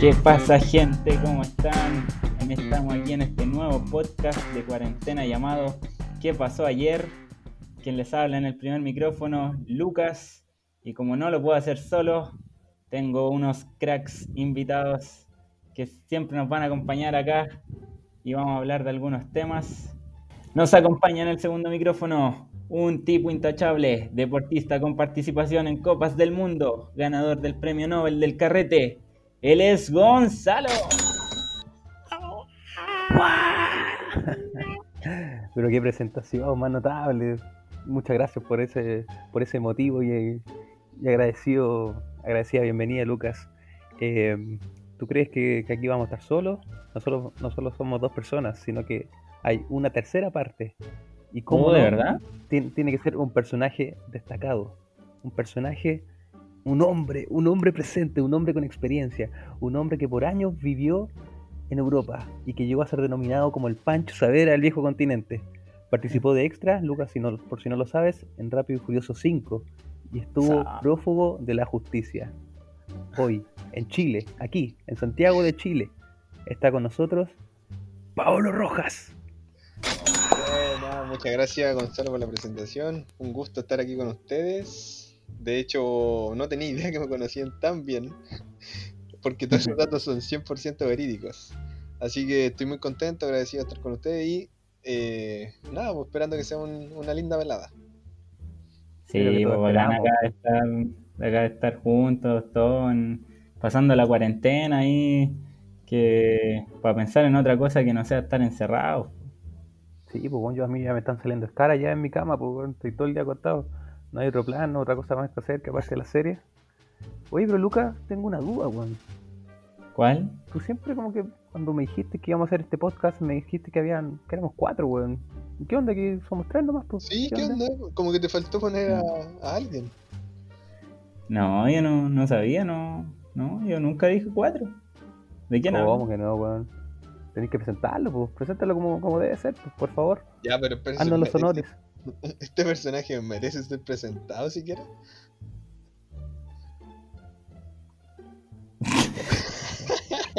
¿Qué pasa gente? ¿Cómo están? Estamos aquí en este nuevo podcast de cuarentena llamado ¿Qué pasó ayer? Quien les habla en el primer micrófono, Lucas. Y como no lo puedo hacer solo, tengo unos cracks invitados que siempre nos van a acompañar acá y vamos a hablar de algunos temas. Nos acompaña en el segundo micrófono un tipo intachable, deportista con participación en Copas del Mundo, ganador del Premio Nobel del Carrete, él es Gonzalo. Pero qué presentación más notable. Muchas gracias por ese, por ese motivo y, agradecido, agradecida bienvenida, Lucas. Eh, ¿Tú crees que, aquí vamos a estar solos? No solo, no solo somos dos personas, sino que hay una tercera parte. ¿Y cómo de verdad? tiene que ser un personaje destacado. Un personaje un hombre, un hombre presente, un hombre con experiencia, un hombre que por años vivió en Europa y que llegó a ser denominado como el Pancho Savera del viejo continente. Participó de extra, Lucas, si no, por si no lo sabes, en Rápido y Furioso 5 y estuvo prófugo de la justicia. Hoy, en Chile, aquí, en Santiago de Chile, está con nosotros Paolo Rojas. muchas gracias Gonzalo por la presentación. Un gusto estar aquí con ustedes. De hecho, no tenía idea que me conocían tan bien, porque todos esos datos son 100% verídicos. Así que estoy muy contento, agradecido de estar con ustedes y eh, nada, pues esperando que sea una linda velada. Sí, pues acá de estar, acá de estar juntos, todos pasando la cuarentena ahí, que para pensar en otra cosa que no sea estar encerrados. Sí, pues bueno, yo a mí ya me están saliendo escaras ya en mi cama, pues estoy todo el día acostado. No hay otro plan, otra cosa más que hacer que aparte de la serie. Oye, pero Lucas, tengo una duda, weón. ¿Cuál? Tú siempre como que cuando me dijiste que íbamos a hacer este podcast, me dijiste que habían, que éramos cuatro, weón. ¿Qué onda? ¿Que somos tres nomás? Pues? Sí, ¿qué, onda? Como que te faltó poner a, alguien. No, yo no, no sabía, no, no, yo nunca dije cuatro. ¿De quién hablas? ¿Cómo que no, weón? Tenéis que presentarlo, pues, preséntalo como, como debe ser, pues, por favor. Ya, pero, pero los honores. ¿Este personaje merece ser presentado siquiera?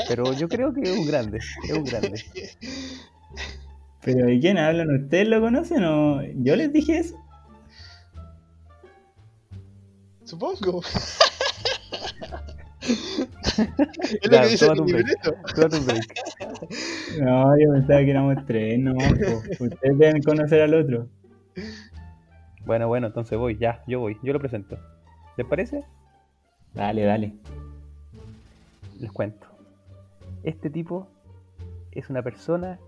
Pero yo creo que es un grande, es un grande. ¿Pero de quién hablan? ¿Ustedes lo conocen o yo les dije eso? Supongo. es lo que dice mi libreto. No, yo pensaba que éramos tres, no. Ustedes deben conocer al otro. Bueno, bueno, entonces voy, ya, yo voy, yo lo presento. ¿Les parece? Dale, dale. Les cuento. Este tipo es una persona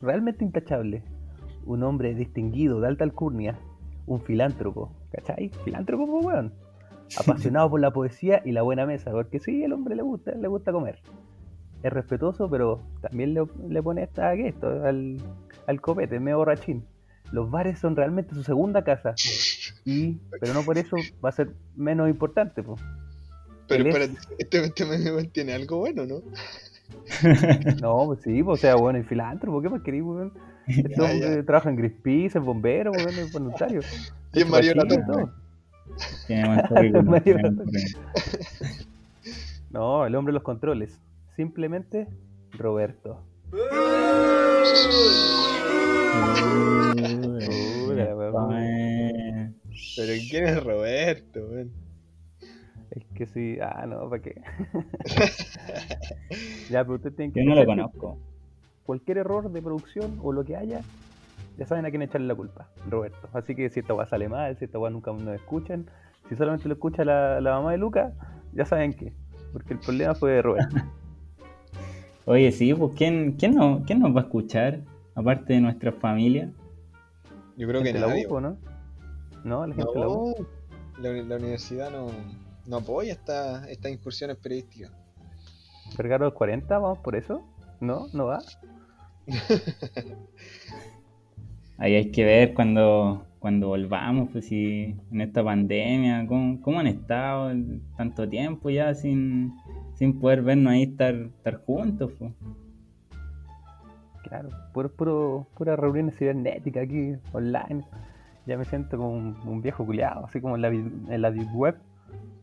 realmente intachable. Un hombre distinguido, de alta alcurnia. Un filántropo. ¿Cachai? Filántropo, pues, weón. Apasionado por la poesía y la buena mesa. Porque sí, el hombre le gusta, le gusta comer. Es respetuoso, pero también le, pone esta, esto, al, al copete, medio borrachín los bares son realmente su segunda casa. Y, pero no por eso va a ser menos importante. Po. Pero espérate, este, este tiene algo bueno, ¿no? no, pues sí, pues, o sea, bueno, y filántropo, ¿qué más querís, weón? Este hombre trabaja en Greenpeace, es bombero, weón, es voluntario. Y es Mario No, el hombre de los controles. Simplemente Roberto. Pero ¿quién es Roberto, Es que sí, ah, no, ¿para qué? ya, pero usted tiene que. Yo no lo conozco. Cualquier error de producción o lo que haya, ya saben a quién echarle la culpa, Roberto. Así que si esta weá sale mal, si esta weá nunca nos escuchan, si solamente lo escucha la, la mamá de Luca, ya saben que. Porque el problema fue de Roberto. Oye, sí, pues ¿quién, quién, no, ¿quién nos va a escuchar? Aparte de nuestra familia. Yo creo que nadie. La ¿no? No, la gente la, la, universidad no, no apoya esta, estas incursiones periodísticas. ¿Vergaro 40? ¿Vamos por eso? ¿No? ¿No va? Ahí hay que ver cuando, cuando volvamos, pues si en esta pandemia, ¿cómo, cómo han estado tanto tiempo ya sin, sin poder vernos ahí estar, estar juntos? Pues? Claro, puro, puro, pura reuniones cibernéticas aquí, online. Ya me siento como un, viejo culiado, así como en la, en la deep web.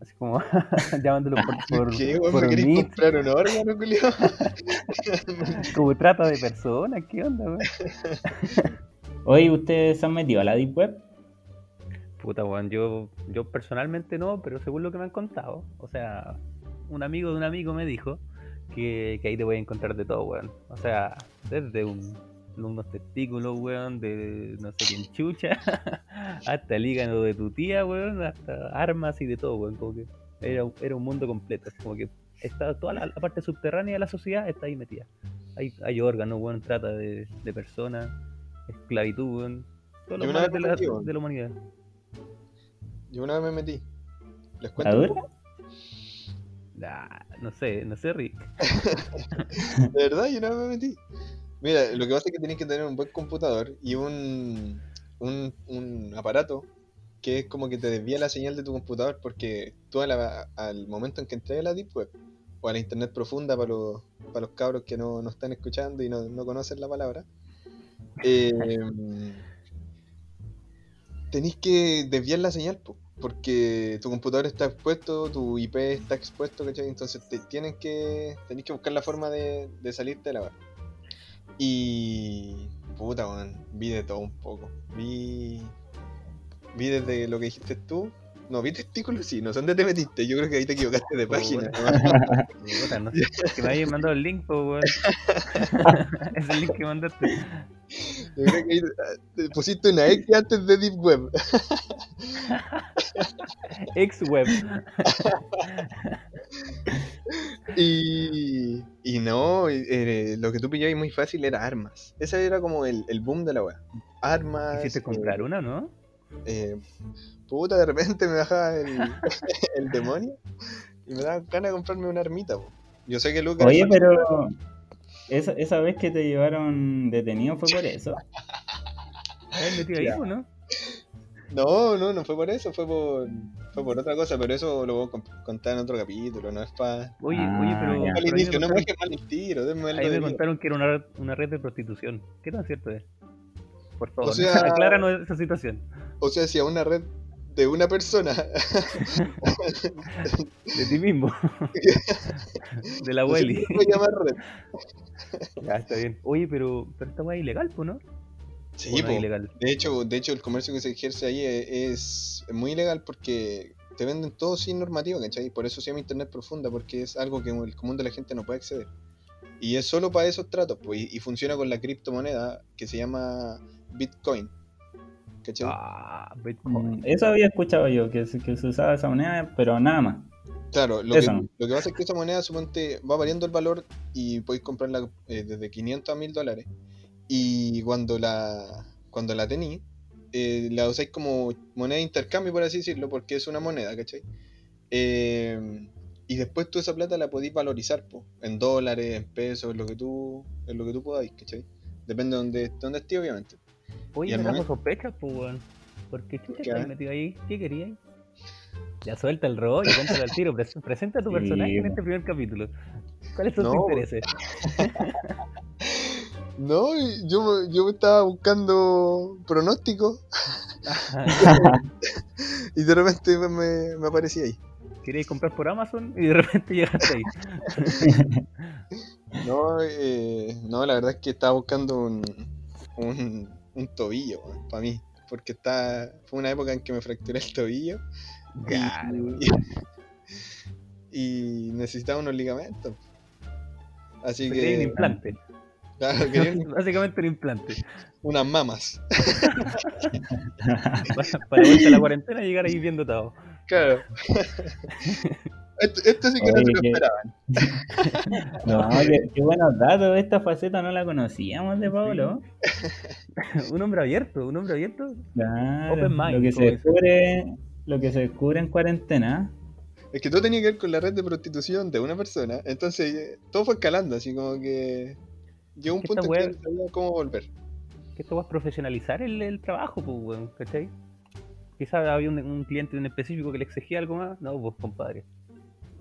Así como llamándolo por, por, ¿Qué, weón? por ¿Me comprar un órgano, Julio? como trata de personas, ¿qué onda, weón? Hoy ustedes se han metido a la Deep Web. Puta, weón, yo, yo personalmente no, pero según lo que me han contado, o sea, un amigo de un amigo me dijo que, que ahí te voy a encontrar de todo, weón. O sea, desde un, unos testículos, weón, de no sé quién chucha, hasta el hígado de tu tía, weón, hasta armas y de todo, weón. Como que era, un- era un mundo completo, como que está toda la, la parte subterránea de la sociedad está ahí metida. Hay, hay órganos, weón, trata de, de personas, esclavitud, weón. Todos los males de la, metí, de la humanidad. Yo una vez me metí. ¿Les ¿La cuento? no sé, no sé, Rick. De verdad, yo una vez me metí. Mira, lo que pasa es que tenés que tener un buen computador y un, un, un aparato que es como que te desvía la señal de tu computador porque tú a la- al momento en que entré a la Deep Web o a la Internet profunda para los, para los cabros que no, no están escuchando y no, no conocen la palabra, eh, tenéis que desviar la señal po, porque tu computador está expuesto, tu IP está expuesto, ¿cachai? Entonces te, tienen que, tenéis que buscar la forma de, de salirte de la barra. Y. Puta, weón. Vi de todo un poco. Vi. Vi desde lo que dijiste tú. No, vi testículos, sí, no sé dónde te metiste. Yo creo que ahí te equivocaste de página. Puta, no sé, que me hayan mandado el link, pues, weón. es el link que mandaste. Yo creo que ahí te pusiste una X antes de Deep Web. Ex-web. Y. Y no, eh, lo que tú pillabas muy fácil era armas. Ese era como el, el boom de la web. Armas. Quisiste eh, comprar una, ¿no? eh, puta, de repente me bajaba el, el demonio y me daba ganas de comprarme una armita. po. Yo sé que Lucas. Oye, pero esa, esa vez que te llevaron detenido fue por eso. ¿Has metido ahí, Ya. pues, no? No, no, no fue por eso, fue por, fue por otra cosa, pero eso lo voy a con- contar en otro capítulo, no es para. Oye, Ah, oye, pero. ya. Al pero me inicio, no me dejes mal el tiro, algo Ahí me contaron que era una red, una red de prostitución. ¿Qué tan cierto es? Por favor, O sea- acláranos esa situación. O sea, si a una red de una persona, De ti mismo. de la red. Ya, está bien. Oye, pero, pero esta weá es ilegal, pues, ¿no? Sí, ¿O no po. ilegal. De hecho, de hecho, el comercio que se ejerce ahí es, es muy ilegal porque te venden todo sin normativa, ¿cachai? Por eso se llama Internet profunda, porque es algo que el común de la gente no puede acceder. Y es solo para esos tratos, pues, y, y funciona con la criptomoneda que se llama Bitcoin. ¿Cachai? Ah, Mm, Bitcoin. Eso había escuchado yo, que, se- que se usaba esa moneda, pero nada más. Claro, lo que, Eso. lo que pasa es que esa moneda suponte va variando el valor y podéis comprarla eh, desde 500 a 1000 dólares. Y cuando la cuando la tení, eh, la usáis como moneda de intercambio, por así decirlo, porque es una moneda, ¿cachai? Eh, y después tú esa plata la podéis valorizar po, en dólares, en pesos, en lo que tú, en lo que tú podáis, ¿cachai? Depende de donde, donde estés, obviamente. Y Oye, me momento- sospechas, pues, weón. ¿Por qué chucha estás metido ahí? ¿Qué querías? Ya suelta el rollo, cuéntale al tiro. pres- Presenta a tu Sí, personaje en este primer capítulo. ¿Cuáles son No, tus intereses? No, y yo, yo estaba buscando pronósticos y de repente me, me aparecía ahí. Querías comprar por Amazon y de repente llegaste ahí. No, eh, no, la verdad es que estaba buscando un, un, un tobillo para mí, porque está, fue una época en que me fracturé el tobillo y, necesitaba unos ligamentos. Así un que, implante. claro, quería un- Básicamente un implante. unas mamas. Para, para la cuarentena y llegar ahí viendo todo. Claro. Esto, esto sí que no se lo que- esperaban. No, qué, qué buenos datos. Esta faceta no la conocíamos de Pablo. un hombre abierto, un hombre abierto. Claro, Open mind, lo que se descubre, lo que se descubre en cuarentena. Es que todo tenía que ver con la red de prostitución de una persona. Entonces, eh, todo fue escalando, así como que. Llegó un punto en que no sabía cómo volver. que esto va a profesionalizar el, el trabajo, pues, weón, ¿cachai? Quizás había un, un cliente en específico que le exigía algo más. No, pues, compadre.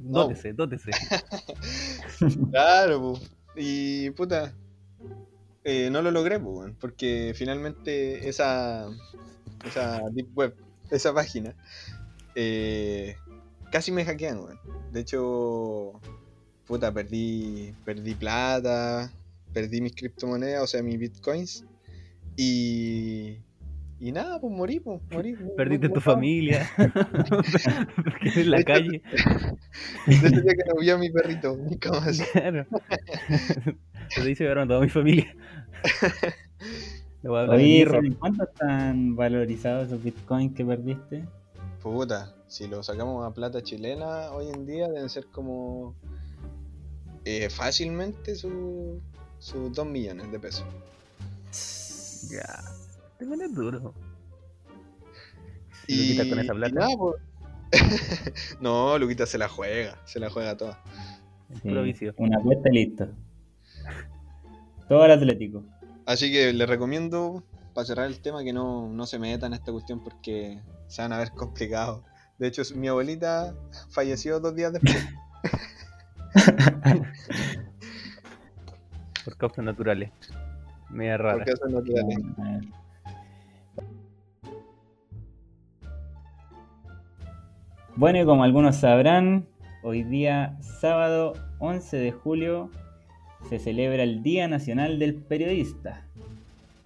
No. Dótese, dótese. Claro, po. y puta. eh, no lo logré, po, porque finalmente esa. Esa Deep Web, esa página. eh, casi me hackean, weón. De hecho, puta, perdí, perdí plata, perdí mis criptomonedas, o sea, mis bitcoins. Y, y nada, pues morí, pues morí. Perdiste tu familia. Porque en la calle. Desde día que no vi a mi perrito, nunca más. Claro. Se dice llevaron toda mi familia. Oye, ¿cuánto están valorizados esos bitcoins que perdiste? Puta, si lo sacamos a plata chilena hoy en día deben ser como eh, fácilmente sus sus 2 millones de pesos. Ya. Te pones duro. Y, quitas con esa plata, nada, no, Luquita se la juega, se la juega toda. es vicio. Una apuesta y listo. Todo el Atlético. Así que les recomiendo, para cerrar el tema, que no, no se metan en esta cuestión porque se van a ver complicados. De hecho, mi abuelita falleció dos días después. Por causas naturales. Media por rara. causas naturales. Bueno, y como algunos sabrán, hoy día, sábado 11 de julio, se celebra el Día Nacional del Periodista.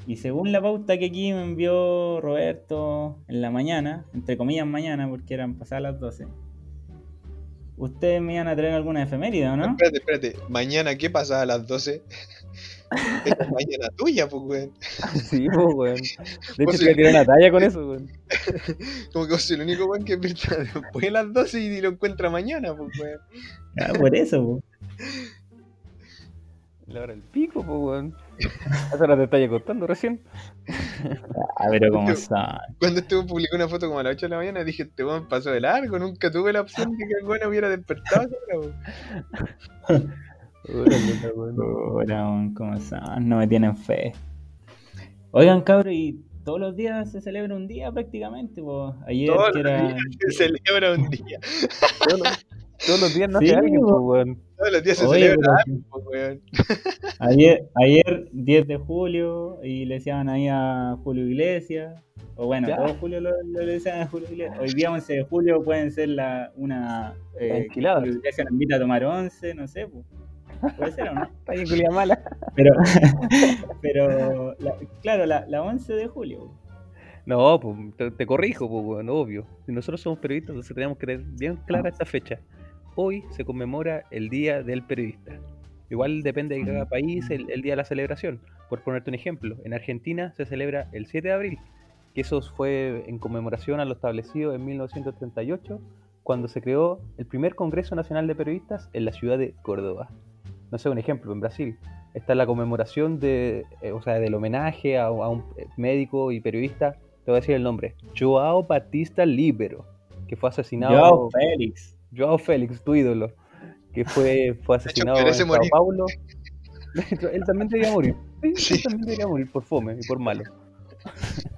Y según la pauta que aquí me envió Roberto en la mañana, entre comillas mañana, porque eran pasadas las 12, ustedes me iban a traer alguna efeméride, ¿o no? Espérate, espérate. Mañana, ¿qué pasa a las 12? Esta es mañana tuya, pues, weón. Sí, pues, weón. De hecho, te tirar una talla con eso, weón. Como que vos sos el único weón que despierta después de las 12 y lo encuentra mañana, pues, weón. Ah, por eso, po. La hora del pico, pues, weón. Esa hora te estaba contando recién. Ah, pero como son. Cuando este weón publicó una foto como a las 8 de la mañana, dije, este weón pasó de largo, nunca tuve la opción de que el weón hubiera despertado. a esa hora, weón. Como son, no me tienen fe. Oigan, cabros, y todos los días se celebra un día prácticamente, po. Ayer Todos que los era. días se celebra un día. Todos los, días nace Sí, alguien, pues, weón. Todos los días se Oye, celebra pues, weón. Ayer, ayer 10 de julio y le decían ahí a Julio Iglesias. O bueno, Ya. todo Julio lo, lo le decían a Julio Iglesias. Hoy día 11 de julio pueden ser la, una... Eh. Julio Iglesias nos invita a tomar 11, no sé. pues. Puede ser o no. Culia mala. Pero, pero la- claro, la, la 11 de julio. No, pues te, te corrijo, pues, weón, obvio. Si nosotros somos periodistas, entonces tenemos que tener bien clara esta fecha. Hoy se conmemora el Día del Periodista. Igual depende de cada país el, el día de la celebración. Por ponerte un ejemplo, en Argentina se celebra el 7 de abril, que eso fue en conmemoración a lo establecido en 1938, cuando se creó el primer Congreso Nacional de Periodistas en la ciudad de Córdoba. No sé, un ejemplo, en Brasil está la conmemoración de, eh, o sea, del homenaje a, a un eh, médico y periodista, te voy a decir el nombre, Joao Batista Libero, que fue asesinado, Joao Félix. Joao Félix, tu ídolo, que fue, fue asesinado en merece Sao morir. Paulo. Hecho, él también debería morir. Sí. Él también debería morir por fome y por malo.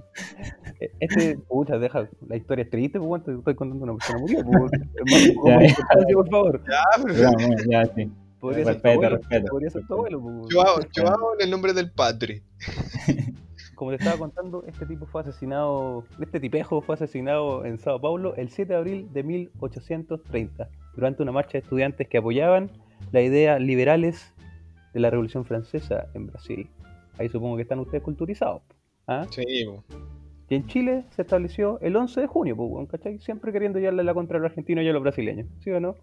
Este, pucha, deja, la historia es triste, pues, te estoy contando una persona murió, pues, hermano, Ya, ¿cómo ya. importancia, por favor. Ya, pero Ya, ya, sí. Podría ser tu Respeto, abuelo, respeto. podría ser tu abuelo, pues. Joao, Joao en el nombre del padre. Como te estaba contando, este tipo fue asesinado, este tipejo fue asesinado en Sao Paulo el 7 de abril de 1830, durante una marcha de estudiantes que apoyaban las ideas liberales de la Revolución Francesa en Brasil. Ahí supongo que están ustedes culturizados. ¿ah? Sí. Y en Chile se estableció el 11 de junio, ¿cachai? Siempre queriendo llevarle la contra a los argentinos y a los brasileños, ¿sí o no?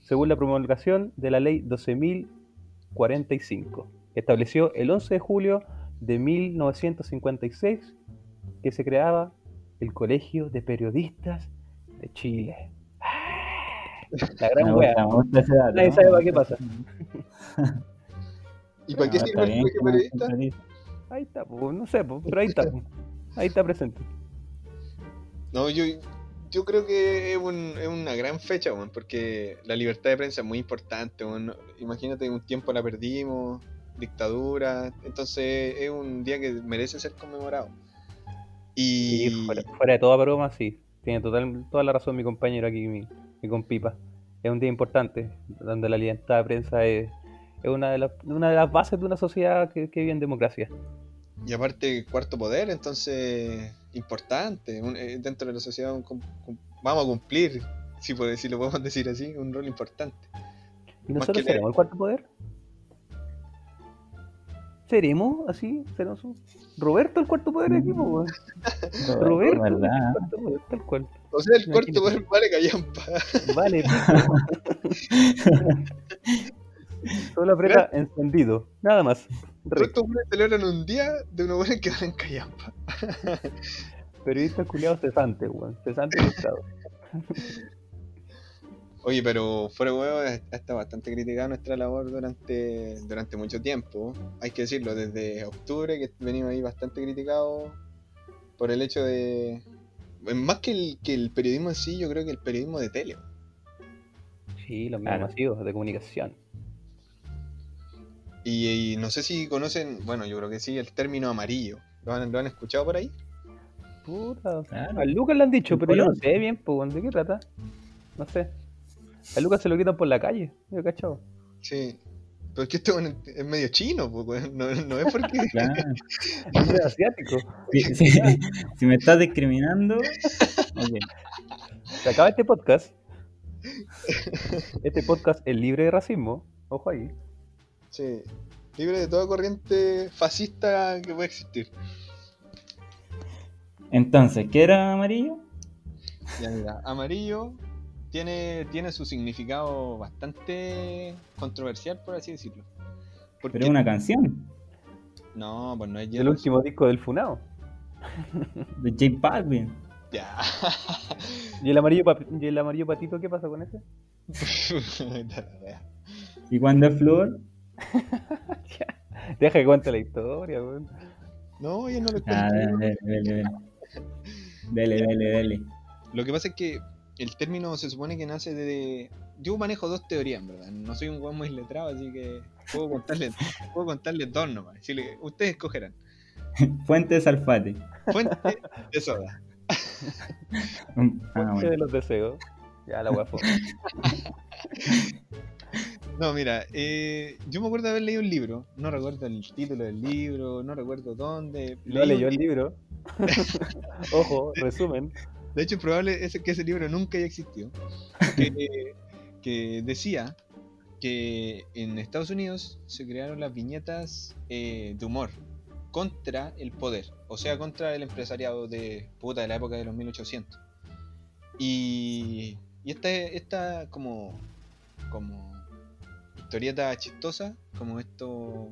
Según la promulgación de la ley 12.045, que estableció el 11 de julio de 1956 que se creaba el Colegio de Periodistas de Chile. La Me gran gusta, me gusta ese dato. Nadie ¿no? sabe para qué pasa. ¿Y para qué Ah, sirve el colegio me periodista? Ahí está, pues, no sé, pues, pero ahí está. pues. Ahí está presente. No, yo, yo creo que es, un- es una gran fecha, weón, porque la libertad de prensa es muy importante. No- Imagínate, un tiempo la perdimos, dictadura, entonces es un día que merece ser conmemorado. Y Y fuera, fuera de toda broma, sí. Tiene total, toda la razón mi compañero aquí, mi, mi compipa. Es un día importante, donde la libertad de prensa es, es una, de las, una de las bases de una sociedad que, que vive en democracia. Y aparte, cuarto poder, entonces, importante. un- eh, dentro de la sociedad un vamos a cumplir si, si lo podemos decir así, un rol importante. ¿Y nosotros que seremos el cuarto poder? ¿Seremos así? ¿Seremos un... Roberto el cuarto poder aquí, po, weón? Roberto el cuarto poder, tal cual. O sea, el Imagínate. cuarto poder vale callampa. Vale. Solo aprieta encendido, nada más. Todos estos buenos celebran un día de unos buenos que valen callampa. Periodista culiado cesante, weón. Cesante del Estado. Oye, pero fuera de huevo, ha estado bastante criticada nuestra labor durante, durante mucho tiempo. Hay que decirlo, desde octubre que venimos ahí bastante criticados por el hecho de... Más que el, que el periodismo en sí, yo creo que el periodismo de tele. Sí, los medios Claro. masivos de comunicación. Y, y no sé si conocen, bueno, yo creo que sí, el término amarillo. ¿Lo han, lo han escuchado por ahí? Puta. Claro. A Lucas le han dicho, pero yo no sé bien, pues, ¿de qué trata? No sé. A Lucas se lo quitan por la calle, yo cachado. Sí. Pero es que esto es medio chino, no, no es porque... Claro. Es asiático. Si, si- si me estás discriminando, ok. Se acaba este podcast. Este podcast es libre de racismo. Ojo ahí. Sí. Libre de toda corriente fascista que pueda existir. Entonces, ¿qué era amarillo? Ya, mira, amarillo tiene, tiene su significado bastante controversial, por así decirlo. Porque Pero es una canción No, pues no es El último disco del Funao. de J Balvin. Ya. ¿Y el amarillo, pa- y el amarillo patito qué pasa con ese? ¿Y cuando es flúor? Deja que cuente la historia, weón. no, yo no lo Ah, cuento. dele, dele, dele. Dele, dele, dele. Lo que pasa es que el término se supone que nace de. Yo manejo dos teorías, en verdad. No soy un weón muy letrado, así que puedo contarles, puedo contarles dos nomás. Decirle, ustedes escogerán. Fuente de Salfate. Fuente de soda. Mm, Ah, Fuente bueno. de los deseos. Ya, la fue. No, mira, eh, yo me acuerdo de haber leído un libro. No recuerdo el título del libro, no recuerdo dónde. No leyó el li- libro. Ojo, resumen. De hecho, es probable que ese libro nunca haya existido. Que, que decía que en Estados Unidos se crearon las viñetas eh, de humor contra el poder, o sea, contra el empresariado de puta de la época de los 1800. Y, y esta, esta como, como historieta chistosa, como esto,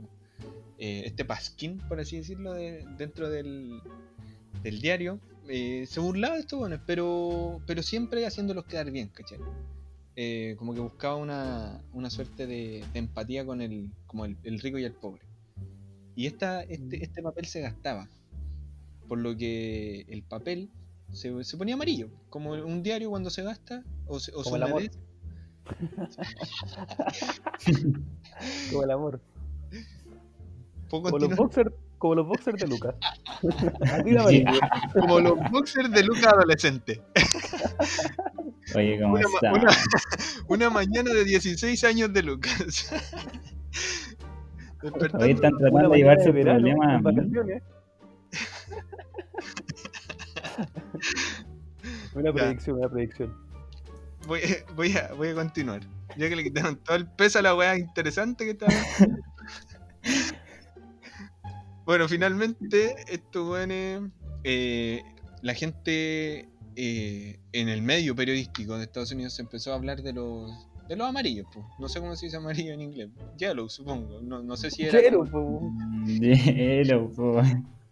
eh, este pasquín, por así decirlo, de- dentro del, del diario, eh, se burlaba de estos buenos, pero, pero siempre haciéndolos quedar bien, ¿cachai? Eh, como que buscaba una, una suerte de, de empatía con el, como el, el rico y el pobre. Y esta, este, este papel se gastaba, por lo que el papel se, se ponía amarillo, como un diario cuando se gasta, o o Como el amor. Como el amor. ¿Puedo Como los boxers, como los boxers de Lucas. Como los boxers de Luca adolescente. Oye, ¿cómo Una, está? una- una mañana de 16 años de Lucas. Hoy están tratando de llevarse de verano, problema a en mí. vacaciones. Una predicción, una predicción. voy, voy, a, voy a continuar. Ya que le quitaron todo el peso a la weá interesante que estaba. Bueno, finalmente, estos weones. eh, la gente eh, en el medio periodístico de Estados Unidos se empezó a hablar de los. De los amarillos, pues. No sé cómo se dice amarillo en inglés. Yellow, supongo. No, no sé si era. Chelo, po. Hielo, po.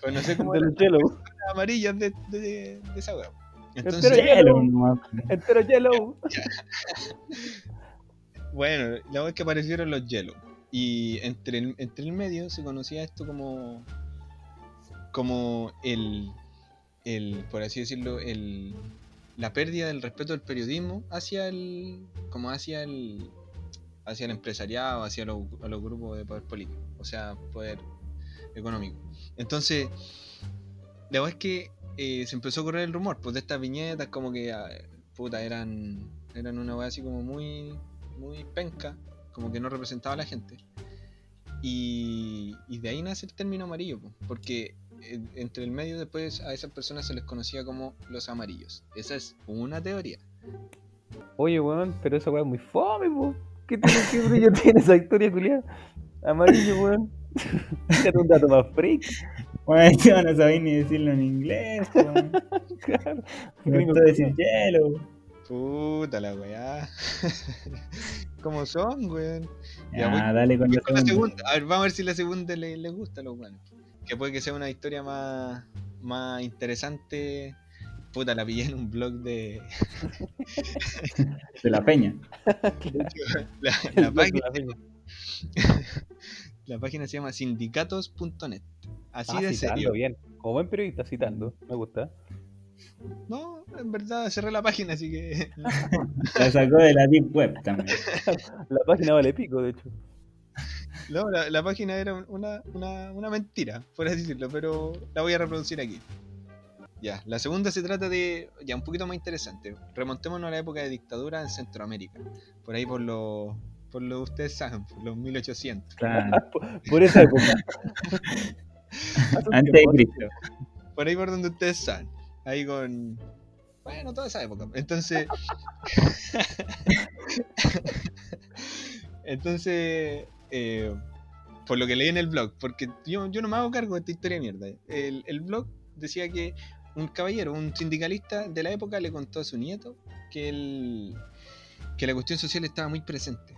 Pues no sé cómo de los Yellow. las amarillas de, de, de esa weá. Entero Entonces, Hielo nomás. Entero Yellow. Bueno, la vez que aparecieron los Yellow. Y entre el, entre el medio se conocía esto como. como el. el por así decirlo, el. la pérdida del respeto del periodismo hacia el. como hacia el. hacia el empresariado, hacia los, grupos de poder político, o sea, poder económico. Entonces, la verdad es que eh, se empezó a correr el rumor, pues de estas viñetas como que ah, puta eran eran una wea así como muy muy penca, como que no representaba a la gente. Y, y de ahí nace el término amarillo, po, porque eh, entre el medio después a esas personas se les conocía como los amarillos. Esa es una teoría. Oye, weón, pero esa weá es muy fome, po. ¿Qué, tiene, qué brillo tiene esa historia, culiada? Amarillo, weón. Fíjate un dato más freak. Bueno, yo no sabía ni decirlo en inglés, weón. Claro. Me gustó decir hielo. Puta la weá. ¿Cómo son, weón? Ya, Ya, voy- dale con la con la segunda. segunda. A ver, vamos a ver si la segunda le, le gusta a los weones. Que puede que sea una historia más, más interesante. Puta, la pillé en un blog de. De la peña. La, de página, la peña. la página se llama sindicatos.net. Así Ah, de serio. bien. Como buen periodista, citando. Me gusta. No, en verdad cerré la página, así que. La sacó de la Deep Web también. La página vale pico, de hecho. No, la, la página era una, una, una mentira, por así decirlo, pero la voy a reproducir aquí. Ya, la segunda se trata de, ya un poquito más interesante. Remontémonos a la época de dictadura en Centroamérica. Por ahí por los, por lo ustedes saben, por los 1800. Claro. Por, por esa época. Antes de Cristo. Por ahí por donde ustedes saben. Ahí con... Bueno, toda esa época. Entonces... Entonces... eh, por lo que leí en el blog, porque yo, yo no me hago cargo de esta historia de mierda. El, el blog decía que un caballero, un sindicalista de la época le contó a su nieto que, el, que la cuestión social estaba muy presente.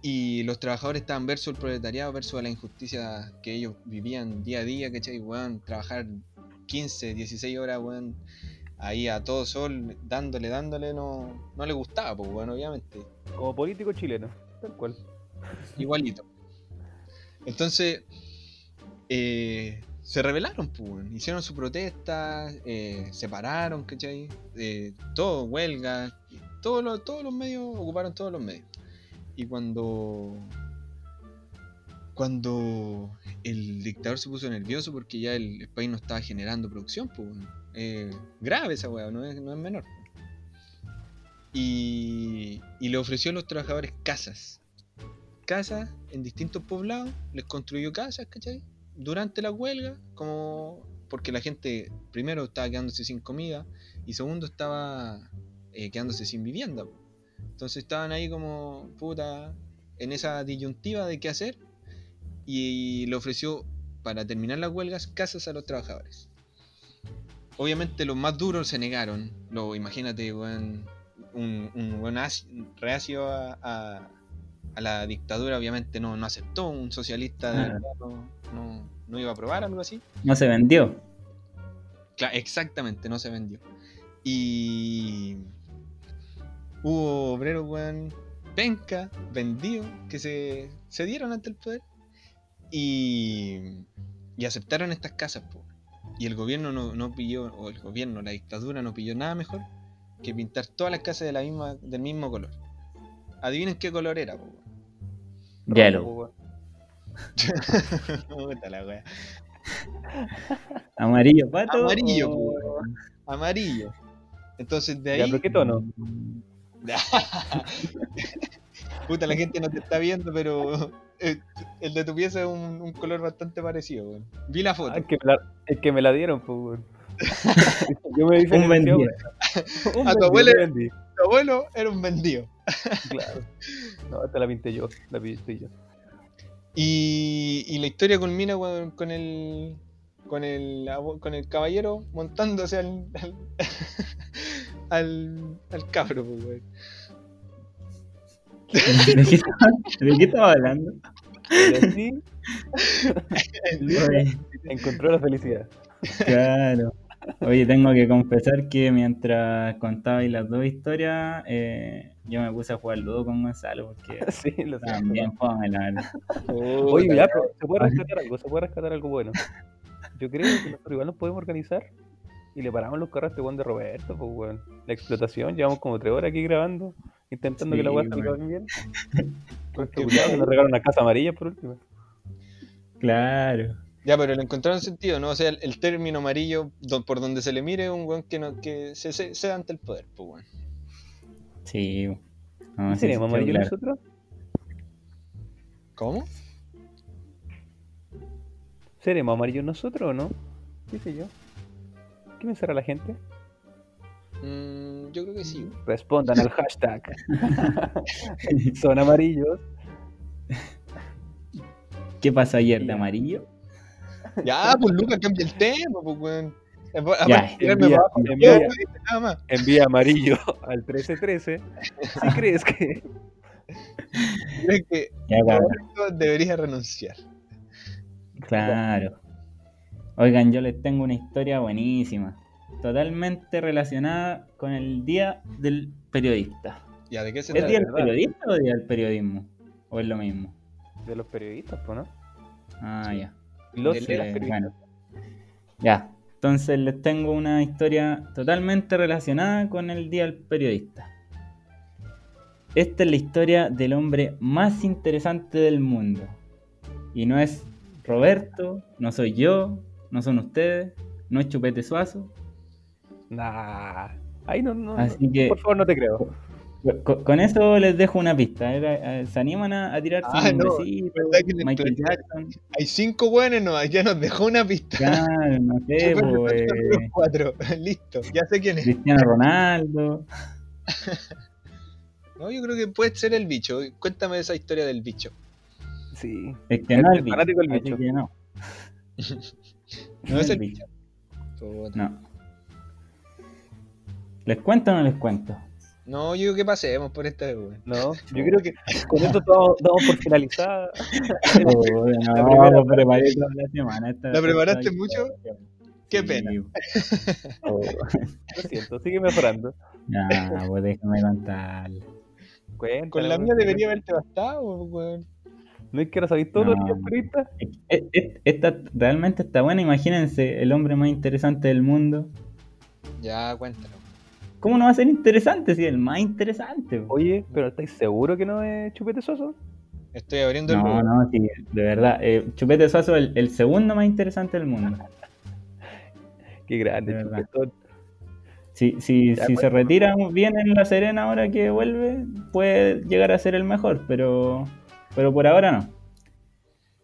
Y los trabajadores estaban versus el proletariado, versus la injusticia que ellos vivían día a día, ¿cachai? Weón, trabajar 15, 16 horas, weón, ahí a todo sol, dándole, dándole, no, no le gustaba, pues, bueno, obviamente. Como político chileno. Tal cual. Igualito. Entonces, eh, se rebelaron, pues, hicieron su protesta, eh, se pararon, ¿cachai? Eh, todo, huelga, todos los, todos los medios, ocuparon todos los medios. Y cuando, cuando el dictador se puso nervioso porque ya el, país no estaba generando producción, pues. Eh, grave esa weá, no es, no es menor. Y, le ofreció a los trabajadores casas casas en distintos poblados, les construyó casas, ¿cachai? Durante la huelga, como porque la gente primero estaba quedándose sin comida y segundo estaba eh, quedándose sin vivienda. po. Entonces estaban ahí como puta en esa disyuntiva de qué hacer y le ofreció para terminar las huelgas casas a los trabajadores. Obviamente los más duros se negaron. Lo, imagínate, weón, un, asi- reacio a, a- a la dictadura, obviamente no, no aceptó. Un socialista de Ah. verdad no, no- no iba a aprobar algo así. No se vendió. Cla- exactamente, no se vendió. Y hubo obreros, weón, penca, vendidos, que se, se dieron ante el poder y, y aceptaron estas casas, po. Y el gobierno no, no pilló, o el gobierno, la dictadura no pilló nada mejor que pintar todas las casas de la misma, del mismo color. Adivinen qué color era, po. Yellow. La wea. Amarillo pato. Amarillo, o- po. Amarillo. Entonces de Ya, ahí. pero ¿qué tono? Puta, la gente no te está viendo, pero eh, el de tu pieza es un, un color bastante parecido, weón. Vi la foto. Ah, el, que me la, el que me la dieron, pues, weón. Yo me Un vendido. Un A tu abuelo era un vendido. Claro. No, esta la pinté yo, la pinté yo. Y, y la historia culmina con el con el con el caballero montándose al al, al, al cabro, pues, weón. ¿De qué estaba, de qué estaba hablando? Y así Oye, encontró la felicidad. Claro. Oye, tengo que confesar que mientras contabais las dos historias, eh, yo me puse a jugar ludo con Gonzalo porque Sí, lo sé. también fome, la verdad. Oye, ya, pero se puede rescatar algo, se puede rescatar algo bueno. Yo creo que nosotros igual nos podemos organizar y le paramos los carros a este weón de Roberto, pues weón. La explotación, llevamos como tres horas aquí grabando, intentando que la weá salga bien. Culiao que nos regalan una casa amarilla por último. Claro. Ya, pero le encontraron sentido, ¿no? O sea, el, el término amarillo, do- por donde se le mire, es un weón que, no, que se, se, se da ante el poder, pues, weón. Sí. No, sí, ¿Seremos sí, amarillos claro. nosotros? ¿Cómo? ¿Seremos amarillos nosotros o no? ¿Qué sé yo? ¿Qué pensará la gente? Mm, yo creo que sí. Respondan al hashtag. Son amarillos. ¿Qué pasó ayer de amarillo? Ya, pues Lucas, cambia el tema, pues, weón. Ya, tirarme envía, amarillo al 1313. Si crees que. Creo que Ya, cabrón. Roberto debería renunciar. Claro. Oigan, yo les tengo una historia buenísima. Totalmente relacionada con el Día del Periodista. Ya, ¿de qué se ¿Es trata? Día del verdad. Periodista o Día del Periodismo? ¿O es lo mismo? De los periodistas, pues, ¿no? Ah, Sí. ya. Los Eh, periodistas. bueno. Ya. Entonces les tengo una historia totalmente relacionada con el Día del Periodista. Esta es la historia del hombre más interesante del mundo. Y no es Roberto, no soy yo, no son ustedes, no es Chupete Suazo. Nah. Ay, no, no. no. Así que Por favor, no te creo. con, con eso les dejo una pista. Era- eh, ¿Se animan a, a tirarse Ah, un no, besito? Michael Jackson. Hay cinco buenos, no, ya nos dejó una pista. Claro, no sé, pues, eh, cuatro. Listo, ya sé quién es. Cristiano Ronaldo. No, yo creo que puede ser el bicho. Cuéntame esa historia del bicho. Sí. Es que no Es el bicho. fanático del bicho. que no. No es el bicho. No. ¿Les cuento o no les cuento? No, yo digo que pasemos por esta vez, weón. No, yo creo que con esto damos, damos por finalizada. No, primera lo preparé toda la semana. esta- ¿La preparaste esta mucho? Qué Sí, pena. oh, Lo siento, sigue mejorando. nah, pues déjame contar. Cuéntala, Con la mía debería haberte bastado, weón. ¿No es que ahora sabéis todo lo No. que es periodista? E- Esta realmente está buena. Imagínense, el hombre más interesante del mundo. Ya, cuéntalo. ¿Cómo no va a ser interesante si es el más interesante? Oye, pero ¿estáis seguros que no es chupete soso? Estoy abriendo el No, no, sí, de verdad. Eh, Chupete Suazo, el, el segundo más interesante del mundo. Qué grande, chupetón. Si, si, Ya, si pues. se retira bien en La Serena ahora que vuelve, puede llegar a ser el mejor, pero, pero por ahora no.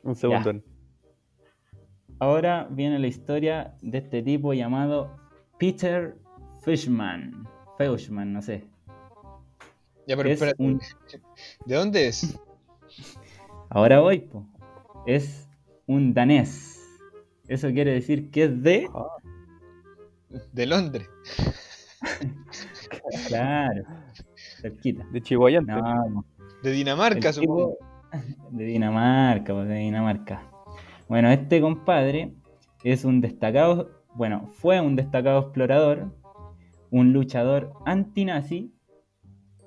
Un segundo. Ahora viene la historia de este tipo llamado Peter Fishman. Fishman, no sé. Ya, pero Es espérate. un- ¿De dónde es? Ahora voy, po. es un danés. Eso quiere decir que es de... De Londres. Claro, cerquita. De Chihuayante. No, De Dinamarca, El supongo. tipo- De Dinamarca, pues de Dinamarca. Bueno, este compadre es un destacado, bueno, fue un destacado explorador, un luchador antinazi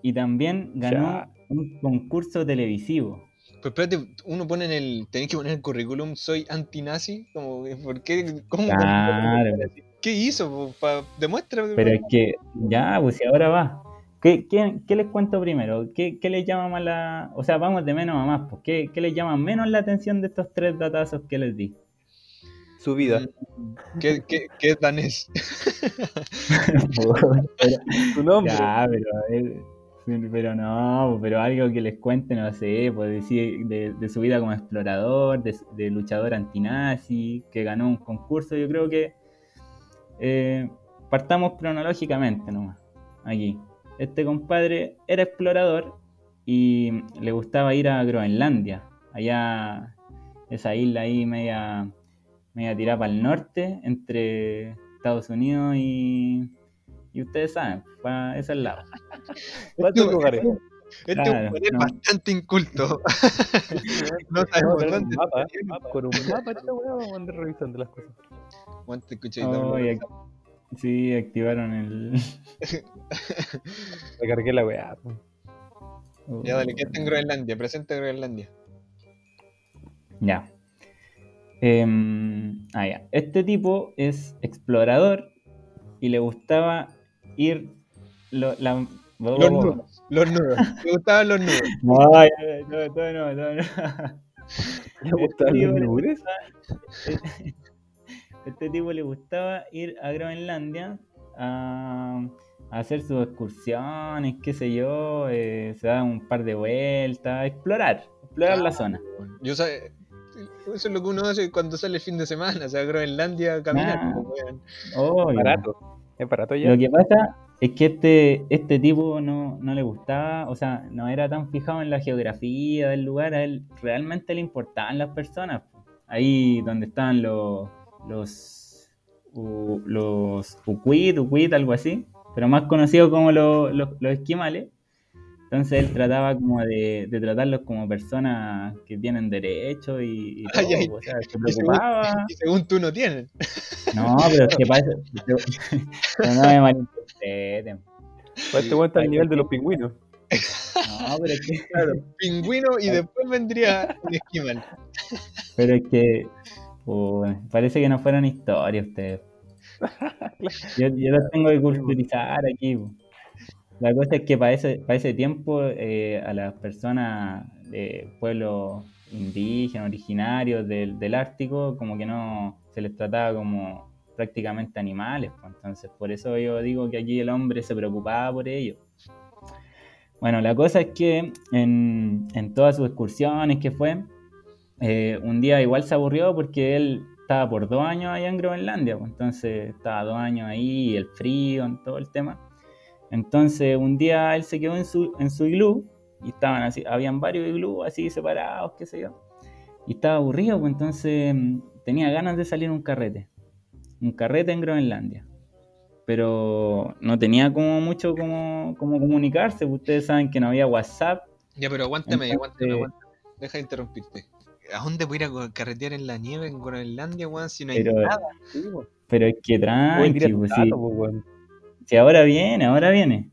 y también ganó Ya. un concurso televisivo. Pero espérate, uno pone en el. Tenéis que poner en el currículum, soy antinazi. Como, ¿Por qué? ¿Cómo? Claro, ¿Qué hizo? Pa- demuestra. pero es que ya, pues si ahora va. ¿Qué, qué, qué les cuento primero? ¿Qué, ¿Qué les llama más la... O sea, vamos de menos a más, pues. ¿Qué, ¿Qué les llama menos la atención de estos tres datazos que les di? Su vida. ¿Qué, qué, qué es danés? Su nombre. Ya, pero, pero no, pero algo que les cuente, no sé, pues decir de, de su vida como explorador, de, de luchador antinazi, que ganó un concurso, yo creo que eh, partamos cronológicamente nomás, aquí. Este compadre era explorador y le gustaba ir a Groenlandia, allá, esa isla ahí media, media tirada para el norte, entre Estados Unidos y... Y ustedes saben, para ese lado. ¿Cuántos lugares? Este Claro, es no. bastante inculto. no a sabemos un dónde. mapa, está bien. Con un mapa, esta weá, vamos a andar revisando las cosas. Aguante, escucha, y Oh, y ac- sí, activaron el. Recargué la weá. Ya, dale, ¿qué está en Groenlandia? Presente Groenlandia. Ya. Em, ah, ya. Este tipo es explorador y le gustaba ir. Lo, la, Los nudos. Los nudos. Me gustaban los nudos. No, ya, no, no, no. ¿Le gustaban Este los le nubes? gustaba- Este tipo le gustaba ir a Groenlandia a, a hacer sus excursiones, qué sé yo, eh, se da un par de vueltas, explorar, explorar la zona. Yo sé. Eso es lo que uno hace cuando sale el fin de semana, o sea, Groenlandia caminar. Ah. pues. Barato. Es barato ya. Lo que pasa es que este, este tipo no, no le gustaba, o sea, no era tan fijado en la geografía del lugar, a él realmente le importaban las personas. Ahí donde estaban los, los, u- los Ucuit, Ucuit, algo así, pero más conocidos como los, los, los esquimales. Entonces él trataba como de, de tratarlos como personas que tienen derechos y, y todo, Ay, ay. o sea, se Y según, preocupaba. y según tú no tienen. No, pero es que para eso, pero no me malinterpreten. Pues este weón está al nivel de los pingüinos. No, pero es que, Claro, pingüino y después vendría un esquimal. pero es que uy, parece que no fueron historias ustedes. Yo, yo los tengo que culturizar aquí. La cosa es que para ese, para ese tiempo eh, a las personas de pueblos indígenas, originarios del, del Ártico, como que no se les trataba como prácticamente animales. pues. Entonces, por eso yo digo que aquí el hombre se preocupaba por ellos. Bueno, la cosa es que en, en todas sus excursiones que fue, eh, un día igual se aburrió porque él estaba por dos años allá en Groenlandia, pues, entonces estaba dos años ahí, el frío, todo el tema. Entonces un día él se quedó en su, en su iglú y estaban así, habían varios iglús así separados, qué sé yo. Y estaba aburrido, pues entonces mm, tenía ganas de salir a un carrete. Un carrete en Groenlandia. Pero no tenía como mucho como, como comunicarse. pues, Ustedes saben que no había WhatsApp. Ya, pero aguántame, Entonces- aguántame, aguántame. Deja de interrumpirte. ¿A dónde voy a ir a carretear en la nieve en Groenlandia, weón? Si no hay Pero, nada. pero es que tranqui, pues, sí. Si ahora viene, ahora viene.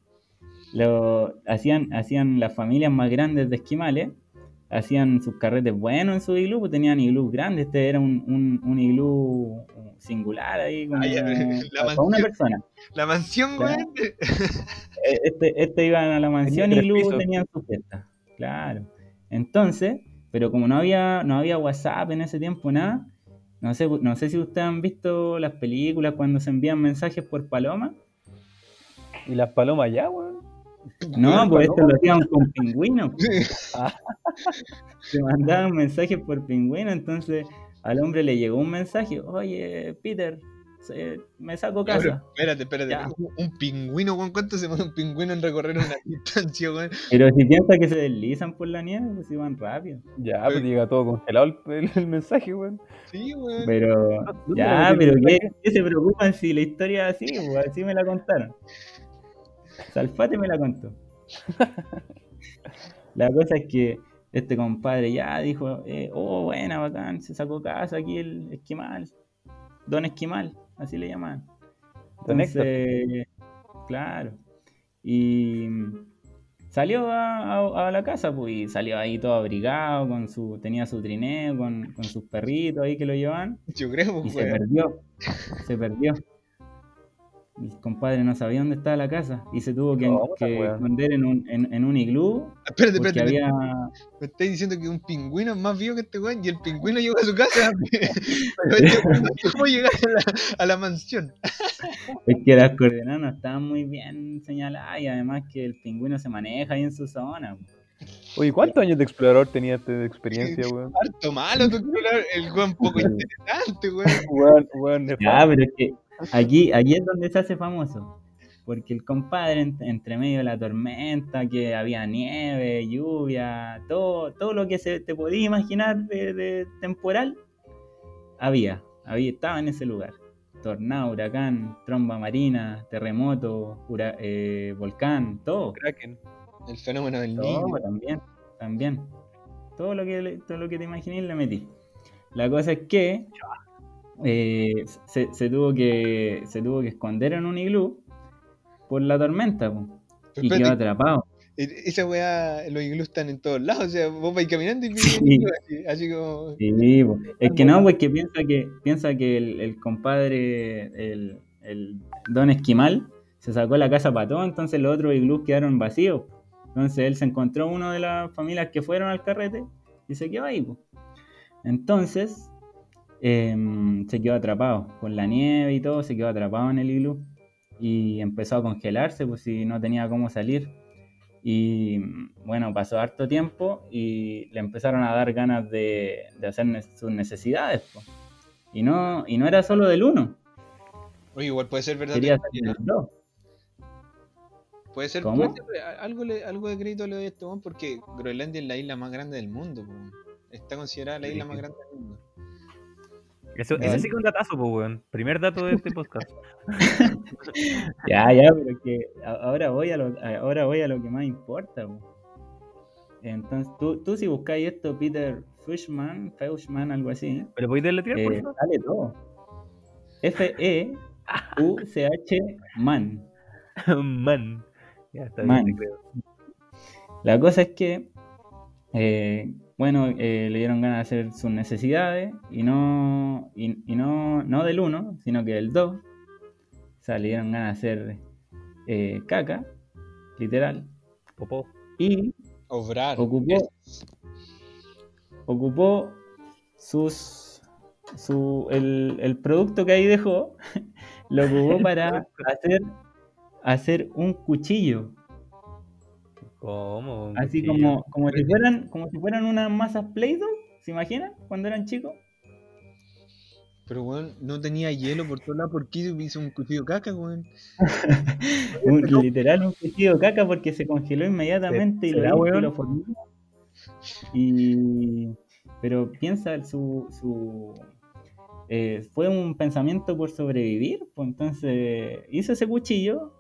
Lo, hacían, hacían las familias más grandes de esquimales, hacían sus carretes buenos en su iglú, pues tenían iglús grandes. Este era un, un, un iglú singular ahí, Ah, la para una persona. La mansión, Claro. weón. Eh, Este, este iban a la mansión y iglú pisos. tenían su fiesta. Claro. Entonces, pero como no había, no había WhatsApp en ese tiempo, nada, no sé, no sé si ustedes han visto las películas cuando se envían mensajes por paloma. Y las palomas ya, weón. No, pues esto lo hacían con pingüinos. Ah. Se mandaban mensajes por pingüino, entonces al hombre le llegó un mensaje, oye, Peter, se- me saco Ya, pero casa. espérate, espérate. Ya. Un, pingüino, weón. ¿Cuánto se mueve un pingüino en recorrer una distancia, weón? Pero si piensa que se deslizan por la nieve, pues iban rápido. Ya, pues llega todo congelado el, el- el mensaje, weón. Sí, weón. Pero, ¿Dónde ya, pero qué se preocupan si la historia es así? Pues así me la contaron. Salfate me la contó. La cosa es que este compadre ya dijo, eh, oh, buena, bacán, se sacó casa aquí el esquimal. Don Esquimal, así le llaman. Don. Entonces, claro. Y salió a, a- a la casa, pues, y salió ahí todo abrigado, con su, tenía su trineo, con, con sus perritos ahí que lo llevaban. Yo creo, Y se weón. perdió. Se perdió. El compadre no sabía dónde estaba la casa y se tuvo que, No, que esconder en un, en, en un iglú Espérate, porque espérate. había... Me estáis diciendo que un pingüino es más vivo que este weón y el pingüino llegó a su casa. Pero este llegar a la, a la mansión. Es que las coordenadas no estaban muy bien señaladas y además que el pingüino se maneja ahí en su zona. Oye, ¿cuántos años de explorador tenía este de experiencia, weón? Harto malo, tu explorador, el weón poco interesante, weón. Weón, weón, Ya, nefasto. pero es que aquí, aquí es donde se hace famoso. Porque el compadre, en- entre medio de la tormenta, que había nieve, lluvia, todo, todo lo que se te podía imaginar de, de temporal, había, había, estaba en ese lugar. Tornado, huracán, tromba marina, terremoto, hura- eh, volcán, todo. Kraken. El fenómeno del Todo, niño. también, también. Todo lo que todo lo que te imagines le metí. La cosa es que eh, se, se tuvo que se tuvo que esconder en un iglú por la tormenta po, y quedó atrapado. esa weá, los iglús están en todos lados. O sea, vos vais caminando y Sí. así, así como. Sí, po. es que no, pues que piensa que piensa que el, el compadre, el, el don Esquimal, se sacó la casa para todo, entonces los otros iglús quedaron vacíos. Entonces él se encontró uno de las familias que fueron al carrete y se quedó ahí. po. Entonces em, se quedó atrapado con la nieve y todo, se quedó atrapado en el iglú y empezó a congelarse, pues si no tenía cómo salir. Y bueno, pasó harto tiempo y le empezaron a dar ganas de, de hacer ne- sus necesidades. po. Y no, y no era solo del uno, Oye, igual puede ser verdad. quería hacer del dos. Puede ser, ¿Cómo? puede ser, a- algo, le- algo de crédito le doy a este porque Groenlandia es la isla más grande del mundo. Está considerada la isla más grande del mundo. Eso, ese sí que es un datazo, pues, weón. Primer dato de este podcast. Ya, ya, pero que ahora voy a lo, ahora voy a lo que más importa. po. Entonces, tú, tú si buscáis esto, Peter Fishman, Feuchman, algo así, ¿Pero podéis deletrear, por eh, favor? sale todo. F-E-U-C-H Man. Man. Ya está bien, creo. La cosa es que, eh, bueno, eh, le dieron ganas de hacer sus necesidades y no, y, y no, no del 1, sino que del 2. O sea, le dieron ganas de hacer eh, caca, literal. Popó. Y Obrar. ocupó, ocupó sus, su, el, el producto que ahí dejó, lo ocupó para hacer, hacer un cuchillo. ¿Cómo? Así como, como si fueran, como si fueran unas masas Play-Doh, ¿se imaginan? Cuando eran chicos. Pero weón, no tenía hielo por todos lados. ¿Por qué hizo un cuchillo caca, weón? Un- literal un cuchillo de caca porque se congeló inmediatamente y lo, ¿Será, hizo y weón? lo formó. Y pero piensa su, su eh, fue un pensamiento por sobrevivir, pues entonces hizo ese cuchillo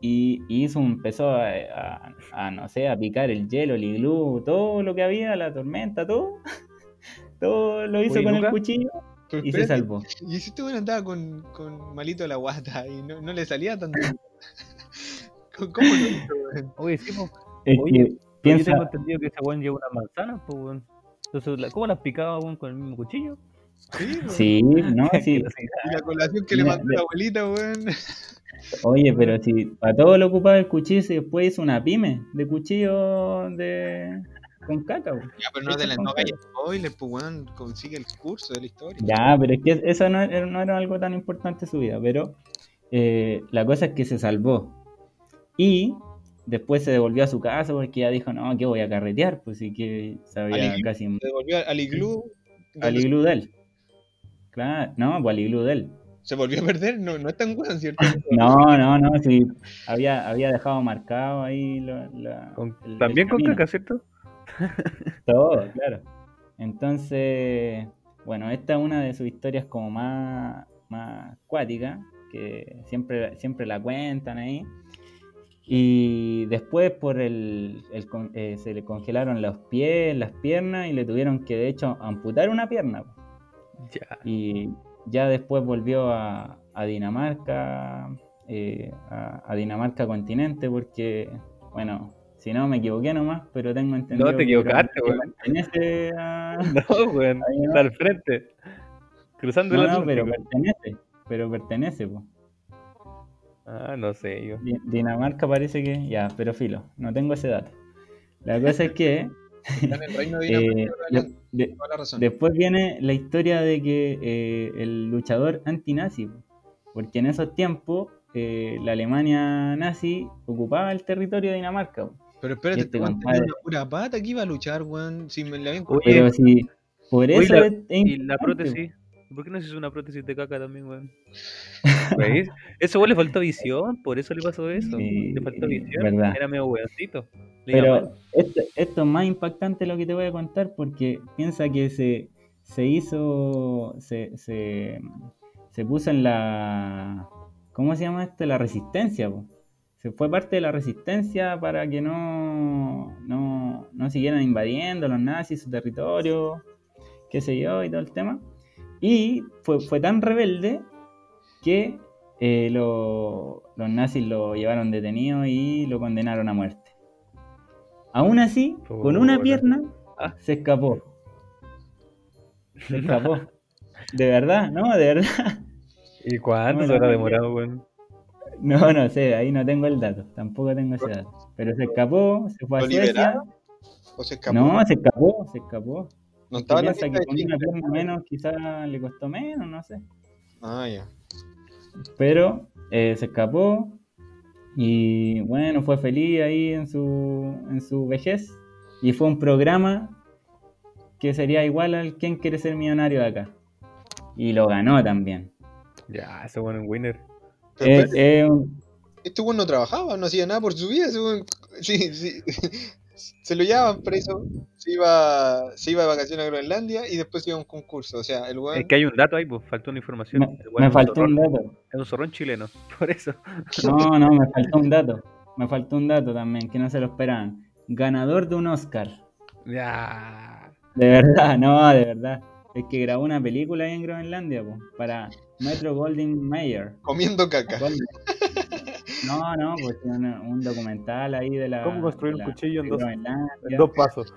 y, empezó a, a- a, no sé a picar el hielo, el iglú, todo lo que había, la tormenta, todo, todo lo hizo Oye, con Luca, el cuchillo Pero y se espérate, salvó. Y si este weón andaba con, con malito la guata y no, no le salía tanto. ¿Cómo lo hizo? Oye, sí, pues. Es Oye, que Yo piensa, tengo entendido que ese weón lleva unas manzanas, pues, weón. Entonces, ¿cómo las picaba, weón, con el mismo cuchillo? Sí, weón. sí, no, sí. Y la colación que le mandó la abuelita, weón. Oye, pero si para todo lo ocupaba el cuchillo y después hizo una pyme de cuchillo de con caca. bo. Ya, pero no te la no spoiler, pues weón. Consigue el curso de la historia. Ya, pero es que eso no era, no era algo tan importante en su vida, pero eh, la cosa es que se salvó. Y después se devolvió a su casa porque ya dijo, no, que voy a carretear, pues sí que sabía casi Se devolvió al iglú. al iglú de él. Claro, no, de él. Se volvió a perder. No, no es tan weón, ¿cierto? No, no, no, sí, había, había dejado marcado ahí lo- la- Con- el- el También con camino. caca, ¿cierto? Todo, claro. Entonces, bueno, esta es una de sus historias como más, más cuáticas, que siempre, siempre la cuentan ahí. Y después por el, el con- eh, se le congelaron los pies, las piernas y le tuvieron que de hecho amputar una pierna. Ya. Y ya después volvió a, a Dinamarca, eh, a, a Dinamarca continente, porque, bueno, si no me equivoqué nomás, pero tengo entendido te que equivocaste, weón. pertenece a... No, weón. No. Está al frente. Cruzando No, el no, pero pertenece, pero pertenece, po. Ah, no sé, yo. Di- Dinamarca parece que, ya, pero filo, no tengo ese dato. La cosa es que Eh, después viene la historia de que eh, el luchador antinazi, po, porque en esos tiempos eh, la Alemania nazi ocupaba el territorio de Dinamarca. po. Pero espérate, este compadre- una pura pata que iba a luchar, weón. Si me la habían Pero si, por Oye, eso la- es, es Y la importante, prótesis. ¿Por qué no hizo una prótesis de caca también, weón? ¿Veis? Eso weón le faltó visión, por eso le pasó eso. Sí, le faltó visión. verdad. Era medio weoncito. Pero esto, esto es más impactante lo que te voy a contar porque piensa que se, se hizo, se, se, se puso en la, ¿cómo se llama esto? La resistencia. po. Se fue parte de la resistencia para que no, no, no siguieran invadiendo los nazis su territorio, qué sé yo, y todo el tema. Y fue, fue tan rebelde que eh, lo- los nazis lo llevaron detenido y lo condenaron a muerte. Aún así, con una pierna, Ah. se escapó. Se escapó. De verdad, no, de verdad. ¿Y cuánto se habrá demorado, weón? No, no sé, ahí no tengo el dato, tampoco tengo ese dato. Pero se escapó, se fue a ¿Lo Suecia. ¿O se escapó? No, se escapó, se escapó. No estaba en la que con una pierna menos quizás le costó menos, no sé. Ah, ya. Pero eh, se escapó y bueno, fue feliz ahí en su, en su vejez. Y fue un programa que sería igual al ¿Quién quiere ser millonario de acá? Y lo ganó también. Ya, ese weón es winner. Es un- este weón no trabajaba, no hacía nada por su vida. ese weón- sí, sí. Se lo llevaban preso, se iba, se iba de vacaciones a Groenlandia y después iba a un concurso. O sea, el weón. Es que hay un dato ahí, pues faltó una información. Me, me faltó un dato. Es un zorrón chileno, por eso. No, no, me faltó un dato. Me faltó un dato también, que no se lo esperaban. Ganador de un Oscar. Ya. De verdad, no, de verdad. Es que grabó una película ahí en Groenlandia, po, para Metro Goldwyn Mayer. Comiendo caca. No, no, pues tiene una- un documental ahí de la. ¿Cómo construir un la- cuchillo en dos-. En dos pasos.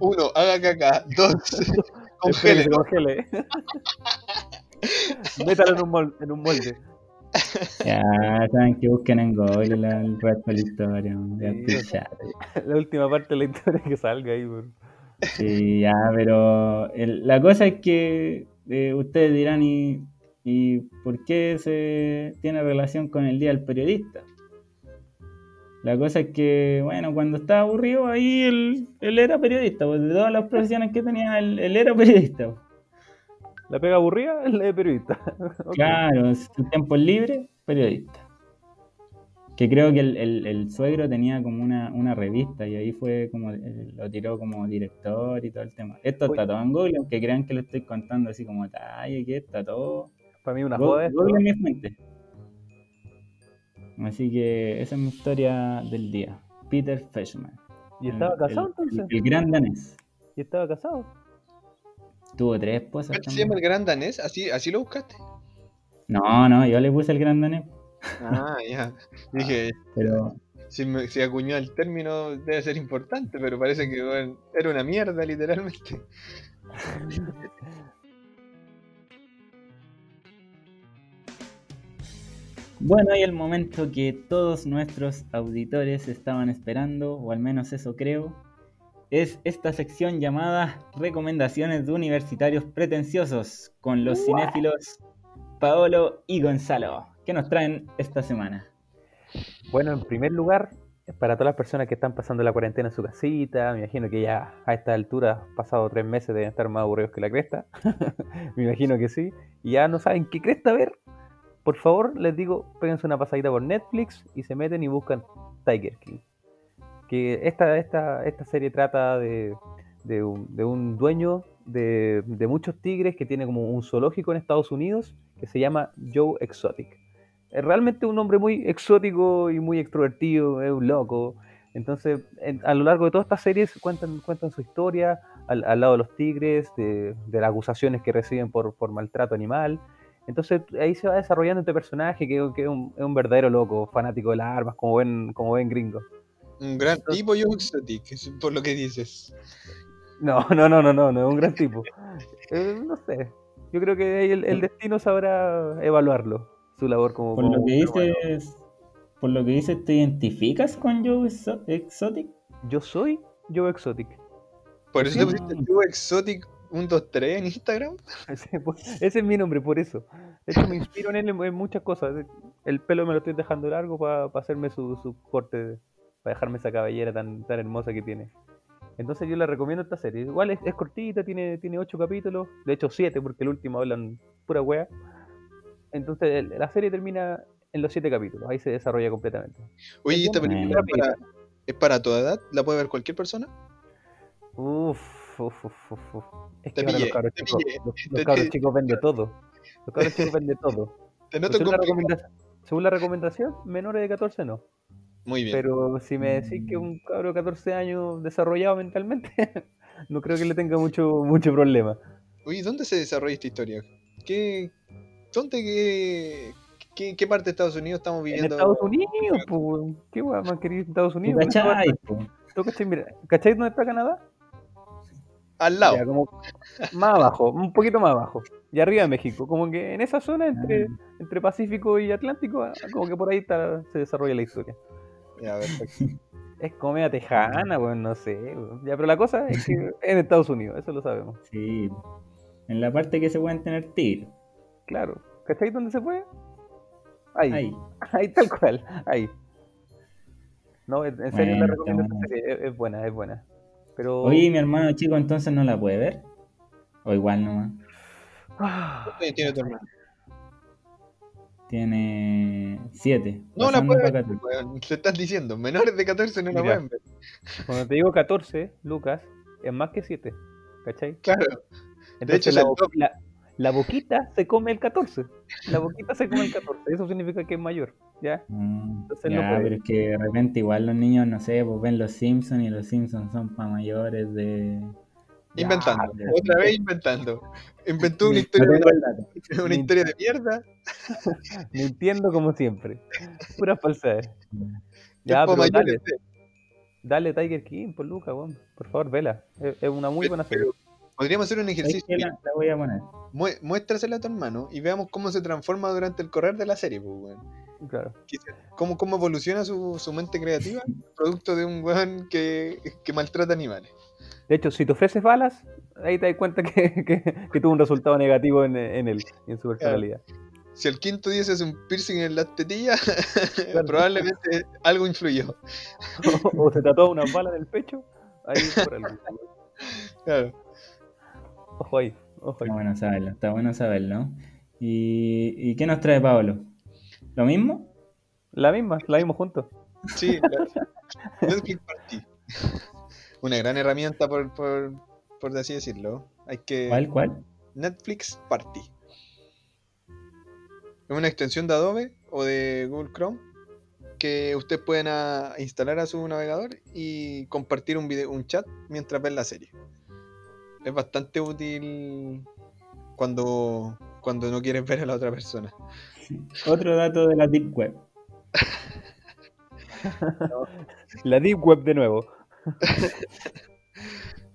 Uno, haga caca. Dos, congele. congele. Métalo en un, mol- en un molde. Ya, saben que busquen en Google la- el resto de la historia. Sí. La última parte de la historia que salga ahí, weón. Sí, ya, pero el- la cosa es que eh, ustedes dirán, ¿y, ¿y por qué se tiene relación con el Día del Periodista? La cosa es que, bueno, cuando estaba aburrido ahí, él, él era periodista, pues, de todas las profesiones que tenía, él, él era periodista. pues. La pega aburrida es la de periodista. Claro, su tiempo libre, periodista. Que creo que el, el- el suegro tenía como una, una revista y ahí fue como, eh, lo tiró como director y todo el tema. Esto está todo en Google, aunque crean que lo estoy contando así como talla, que está todo. Para mí una joda. Así que esa es mi historia del día. Peter Feshman. ¿Y estaba El- casado entonces? El, gran danés. ¿Y estaba casado? Tuvo tres esposas. ¿Cuál se llama el gran danés? ¿Así, así lo buscaste? No, no, yo le puse el gran danés. Ah, ya. Dije, Pero si, me, si acuñó el término debe ser importante, pero parece que era una mierda, literalmente. Bueno, y el momento que todos nuestros auditores estaban esperando, o al menos eso creo, es esta sección llamada Recomendaciones de Universitarios Pretenciosos con los cinéfilos Paolo y Gonzalo, que nos traen esta semana. Bueno, en primer lugar, para todas las personas que están pasando la cuarentena en su casita, me imagino que ya a esta altura, pasado tres meses, deben estar más aburridos que la cresta. me imagino que sí. Y ya no saben qué cresta ver. Por favor, les digo, péguense una pasadita por Netflix y se meten y buscan Tiger King. Que esta, esta, esta serie trata de, de un, de un dueño de, de muchos tigres que tiene como un zoológico en Estados Unidos que se llama Joe Exotic es realmente un hombre muy exótico y muy extrovertido, es un loco. Entonces, en- a lo largo de todas estas series cuentan, cuentan su historia al, al lado de los tigres, de, de las acusaciones que reciben por, por maltrato animal. Entonces, ahí se va desarrollando este personaje que, que es, un, es un verdadero loco, fanático de las armas, como ven, como ven gringo. Un gran tipo, yo exotic, es por lo que dices. No, no, no, no, no, no es un gran tipo. Eh, no sé. Yo creo que ahí el, el destino sabrá evaluarlo, su labor como. Por como lo que dices, por lo que dices, ¿te identificas con Joe Exo- Exotic? Yo soy Joe Exotic. Por eso te pusiste tú exotic 123 en Instagram. Ese, pues, ese es mi nombre, por eso. Hecho, me inspiro en él en, muchas cosas. El pelo me lo estoy dejando largo para hacerme su, su corte, para dejarme esa cabellera tan, tan hermosa que tiene. Entonces yo le recomiendo esta serie. Igual es, es cortita, tiene, tiene ocho capítulos, de hecho siete, porque el último hablan pura wea. Entonces la serie termina en los siete capítulos, ahí se desarrolla completamente. Oye, ¿y esta película es para, es para toda edad? ¿La puede ver cualquier persona? Uf, uf, uf, uf, uf. Es Te que ahora pillé, los cabros chicos, los, Te- cabros te- chicos ven de todo. Los cabros chicos ven de todo. Te noto según, la según la recomendación, menores de 14 no. Muy bien. Pero si me decís que un cabro de 14 años desarrollado mentalmente, no creo que le tenga mucho, mucho problema. Oye, ¿dónde se desarrolla esta historia? ¿Qué, ¿Dónde, qué, qué, qué parte de Estados Unidos estamos En viviendo? Estados Unidos, pues, ¿qué weá más querido en Estados ¿Tú Unidos? cachai, cachai? Mira, ¿cachai dónde está Canadá? Al lado. Ya, como más abajo, un poquito más abajo. Y arriba de México, como que en esa zona entre, entre Pacífico y Atlántico, ah, como que por ahí está, se desarrolla la historia. Ya, perfecto. Es comida tejana, pues no sé. weón. Ya, pero la cosa es que en Estados Unidos, eso lo sabemos. Sí. En la parte que se pueden tener tigres. Claro. ¿Cachai dónde se fue? Ahí. Ahí. Ahí tal cual, ahí. No, en serio Bueno, la recomiendo es, es buena, es buena. Pero. Oye, ¿y mi hermano chico entonces no la puede ver. O igual nomás. Ah, ¿Cuántos años tiene tu hermano? tiene 7. No la pueden ver. Te estás diciendo, menores de 14 no la Mira. pueden ver. Cuando te digo 14, Lucas, es más que 7. ¿Cachai? Claro. Entonces hecho, es la, la- la boquita se come el 14. La boquita se come el 14. Eso significa que es mayor. ¿Ya? Mm, Entonces no ya, puede. pero es que de repente igual los niños, no sé, pues ven los Simpsons y los Simpsons son para mayores de... Inventando. Ya, Otra vez inventando. Inventó una No historia, de, una historia de mierda. Mintiendo como siempre. Pura falsedad. Es Ya, pero dale, dale Tiger King, por Lucas, weón. Por favor, vela. Es, es una muy buena serie. Pero Podríamos hacer un ¿Sabes ejercicio. La, la voy a poner. Mu- Muéstrasela a tu hermano y veamos cómo se transforma durante el correr de la serie, pues, weón. Claro. Cómo, cómo evoluciona su, su mente creativa producto de un weón que, que maltrata animales. De hecho, si te ofreces balas, ahí te das cuenta que, que- que tuvo un resultado negativo en, en él en su personalidad. Si el quinto día se hace un piercing en las tetillas, probablemente algo influyó. o se tatuó una bala en el pecho, ahí por algo. Claro. Ojo ahí, ojo ahí. Está bueno saberlo, está bueno saberlo. ¿Y, y qué nos trae Pablo? ¿Lo mismo? La misma, la vimos juntos. Sí, la- Netflix Party. Una gran herramienta, por, por, por así decirlo. Hay que. ¿Cuál, cuál? Netflix Party. Es una extensión de Adobe o de Google Chrome que ustedes pueden instalar a su navegador y compartir un video, un chat mientras ven la serie. Es bastante útil cuando, cuando no quieres ver a la otra persona. Otro dato de la Deep Web. La Deep Web de nuevo.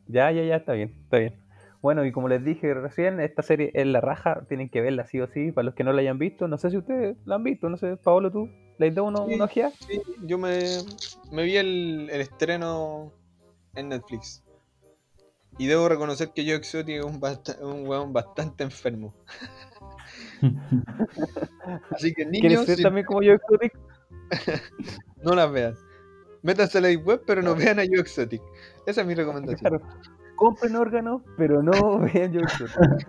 ya, ya, ya, está bien, está bien. Bueno, y como les dije recién, esta serie es la raja, tienen que verla sí o sí, para los que no la hayan visto. No sé si ustedes la han visto, no sé, Paolo, ¿tú le has dado uno, Sí. una ojeada? Sí, yo me, me vi el, el estreno en Netflix. Y debo reconocer que Joe Exotic es un, un weón bastante enfermo. Así que ¿Quieres niños, ser si también como yo, Exotic? no las vean. Métanse a la web, pero no vean a Joe Exotic. Esa es mi recomendación. Claro. Compren órganos, pero no vean yo Exotic.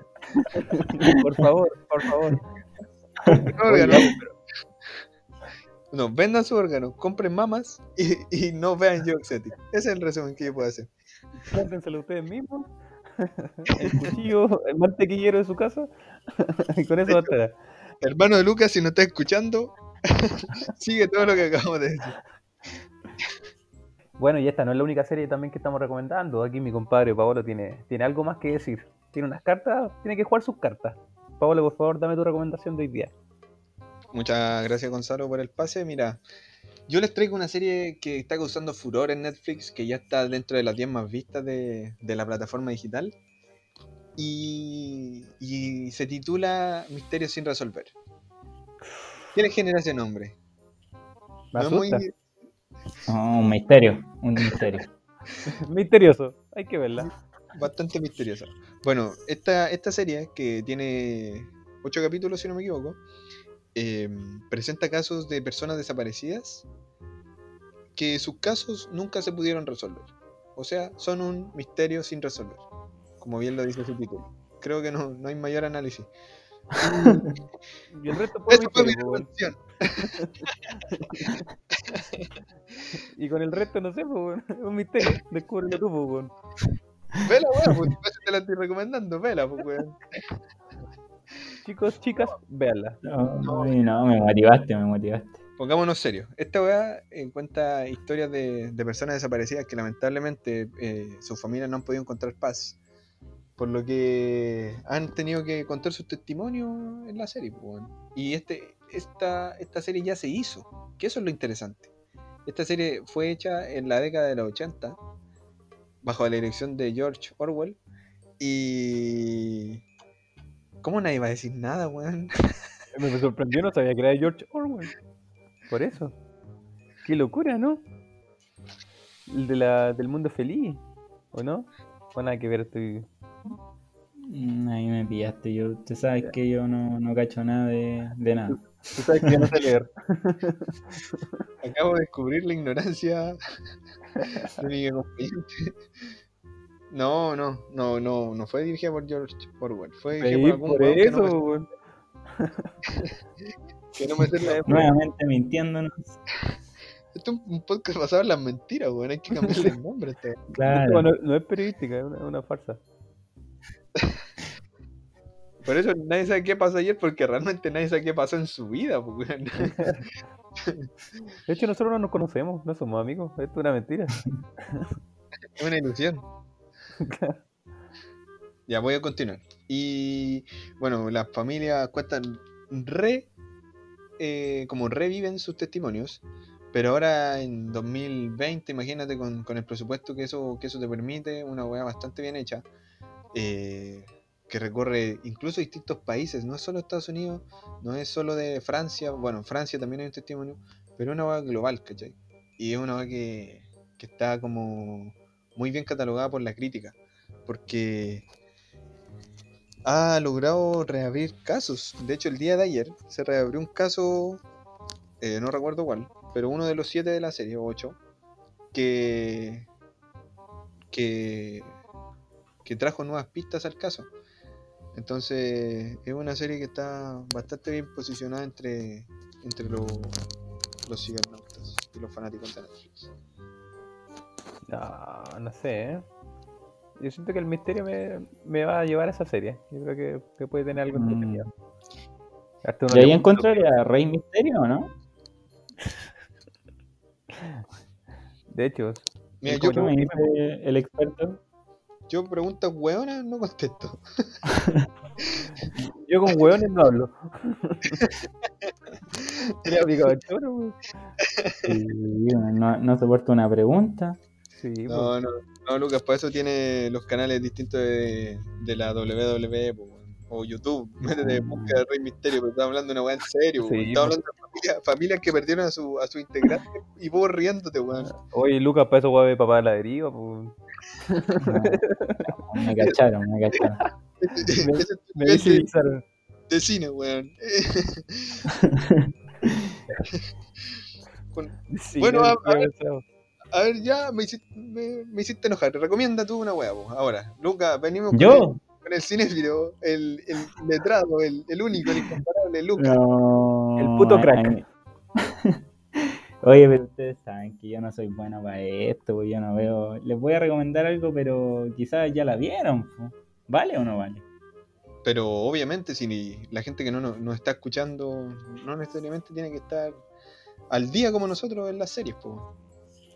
por favor, por favor. No, órganos, pero- No, vendan su órgano, compren mamas y, y no vean Joe Exotic. Ese es el resumen que yo puedo hacer. Cómprenselo ustedes mismos. El cuchillo, el mantequillero de su casa. y con eso bastará. Hermano de Lucas, si no está escuchando, sigue todo lo que acabamos de decir. Bueno, y esta no es la única serie también que estamos recomendando. Aquí mi compadre Paolo tiene, tiene algo más que decir. Tiene unas cartas, tiene que jugar sus cartas. Paolo, por favor, dame tu recomendación de hoy día. Muchas gracias Gonzalo por el pase. Mira, yo les traigo una serie que está causando furor en Netflix, que ya está dentro de las 10 más vistas de, de la plataforma digital. Y, y se titula Misterios sin resolver. ¿Qué le genera ese nombre? Me No muy-. Oh, un misterio, un misterio. Misterioso. Hay que verla. bastante misteriosa. Bueno, esta, esta serie, que tiene 8 capítulos, si no me equivoco, eh, presenta casos de personas desaparecidas que sus casos nunca se pudieron resolver. O sea, son un misterio sin resolver, como bien lo dice su título. Creo que no, no hay mayor análisis. Y el resto fue misterio. Y con el resto no sé, po, weón. Es un misterio. Descúbrelo tú, weón. Vela, weón, pues te la estoy recomendando, vela, pues, weón. Chicos, chicas, véanla. No, no, me motivaste, me motivaste. Pongámonos serios. Esta weá cuenta historias de, de personas desaparecidas que lamentablemente eh, sus familias no han podido encontrar paz. Por lo que han tenido que contar sus testimonios en la serie. pues. Y este, esta, esta serie ya se hizo. Que eso es lo interesante. Esta serie fue hecha en la década de los 80 bajo la dirección de George Orwell. Y... ¿Cómo nadie va a decir nada, weón? Me sorprendió, no sabía que era de George Orwell. Por eso. Qué locura, ¿no? El de la, del mundo feliz, ¿o no? O nada que ver, estoy... Mm, Ahí me pillaste. Yo, tú sabes que yo no, no cacho nada de, de nada. Tú sabes que yo no sé leer. Acabo de descubrir la ignorancia de mi acompañante. No, no, no, no, no fue dirigida por George Orwell, fue dirigida por algún por weón que eso, no, weón. Que no me la- Nuevamente mintiéndonos. Esto es un podcast basado en las mentiras, weón. Hay que cambiarle el nombre este. Esto Claro. no, no es periodística, es una, es una farsa. Por eso nadie sabe qué pasó ayer, porque realmente nadie sabe qué pasó en su vida, pues, weón. De hecho, nosotros no nos conocemos, no somos amigos. Esto es una mentira. Es una ilusión. Ya voy a continuar. Y bueno, las familias cuentan re. eh, como reviven sus testimonios. Pero ahora en 2020, imagínate con, con el presupuesto que eso, que eso te permite, una weá bastante bien hecha. eh, que recorre incluso distintos países, no es solo Estados Unidos, no es solo de Francia, bueno, en Francia también hay un testimonio, pero es una weá global, ¿cachai? Y es una weá que, que está como muy bien catalogada por la crítica, porque ha logrado reabrir casos. De hecho, el día de ayer se reabrió un caso, eh, no recuerdo cuál, pero uno de los siete de la serie, o ocho, que, que, que trajo nuevas pistas al caso. Entonces, es una serie que está bastante bien posicionada entre, entre los, los y los fanáticos de Netflix. No, no sé, ¿eh? Yo siento que el misterio me, me va a llevar a esa serie. Yo creo que, que puede tener algo Mm. entretenido. Uno ¿Y ahí encontraría a Rey Misterio o no? De hecho, Mira, Es yo, ¿Qué me dice el experto? yo preguntas hueonas no contesto. yo con hueones no hablo. Sí, no, no soporto una pregunta. Sí, pues. No, no, no, Lucas, para eso tiene los canales distintos de, de la WWE po, weón. o YouTube. Métete en búsqueda de Rey Misterio, pero estamos hablando de una weá en serio. Sí, weón. Estamos po. hablando de familias, familias que perdieron a su, a su integrante y vos riéndote, weón. Oye, Lucas, para eso voy a ver papá de la deriva, pues. No, me cacharon, me cacharon. Me- Me de, de cine, weón. Con- Sí, Bueno, no, a- a. a ver, ya me hiciste, me, me hiciste enojar. Recomienda tú una weá, po. Ahora, Lucas, venimos con ¿Yo? el, con el cinéfilo, el, el letrado, el, el único, el incomparable, Lucas. No, El puto crack. Oye, pero ustedes saben que yo no soy bueno para esto, yo no veo. Les voy a recomendar algo, pero quizás ya la vieron. po. ¿Vale o no vale? Pero obviamente, si ni- la gente que no nos no está escuchando, no necesariamente tiene que estar al día como nosotros en las series, pues.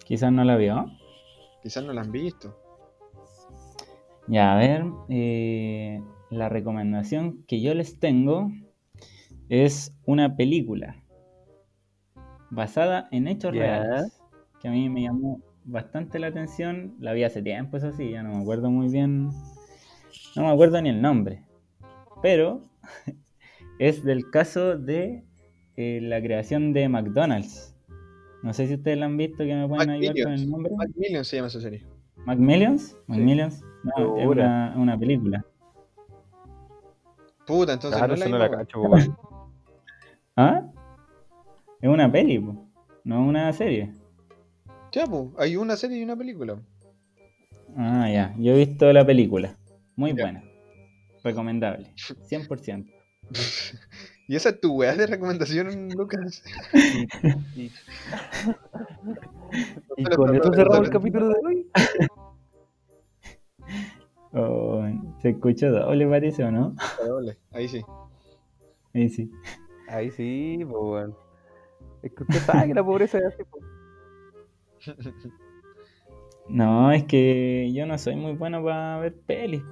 Quizás no la vio. Quizás no la han visto. Ya, a ver, eh, la recomendación que yo les tengo es una película basada en hechos reales, que a mí me llamó bastante la atención. La vi hace tiempo, eso sí, ya no me acuerdo muy bien, no me acuerdo ni el nombre, pero es del caso de eh, la creación de McDonald's. No sé si ustedes la han visto, que me pueden ayudar con el nombre. Macmillion se llama esa serie. ¿Macmillions? ¿Macmillions? No, es una, una película. Puta, entonces Claro, no es eso la no la cacho, po. ¿Ah? Es una peli, po, no una serie. Ya, pues, hay una serie y una película. Ah, ya. Yo he visto la película. Muy Ya. buena. Recomendable. 100%. ¿Y esa es tu weá de recomendación, Lucas? Y, con mal, cerramos el capítulo de hoy. Oh, ¿Se escuchó doble parece o no? Doble, Ahí sí. Ahí sí. Ahí sí, pues, weón. Es que usted sabe que la pobreza es así. No, es que yo no soy muy bueno para ver pelis,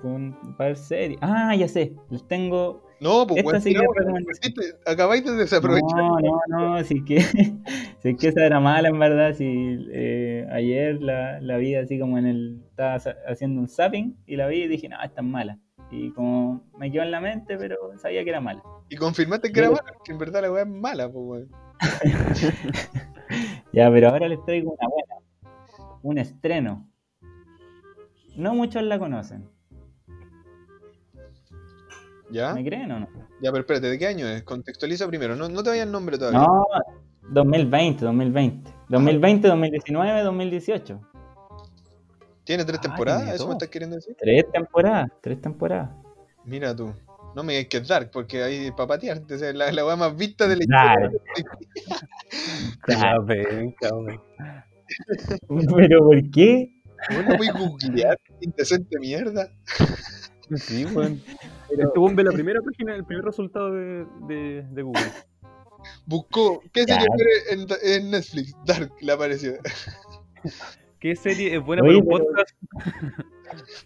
para ver series. Ah, ya sé. Les tengo. No, pues, Esta weón, sí que no, es weón, recomendación. viste, acabáis de desaprovechar. No, no, no, sí que, sí que esa era mala en verdad, si eh, ayer la, la vi así como en el, estaba haciendo un zapping y la vi y dije, no, esta es mala. Y como me quedó en la mente, pero sabía que era mala. Y confirmaste que era mala, que en verdad la weá es mala, pues, weón. Ya, pero ahora les traigo una buena, un estreno. No muchos la conocen, ¿Ya? ¿me creen o no? Ya, pero espérate, ¿de qué año es? Contextualiza primero, no, no te vayas el nombre todavía. No, 2020, 2020. 2020, 2019, 2018. ¿Tiene tres Ah, temporadas? tiene ¿Eso me estás queriendo decir? Tres temporadas, tres temporadas. Mira tú. No me digas que es Dark, porque ahí es para es la, la weá más vista de la Dark. historia. ¿Pero por qué? ¿Cómo voy a googlear? Indecente mierda. Sí, weón. Este la primera página, el primer resultado de, de, de Google. Buscó, ¿qué serie en, en Netflix? Dark, le apareció. ¿Qué serie es buena Oye, para un pero- podcast?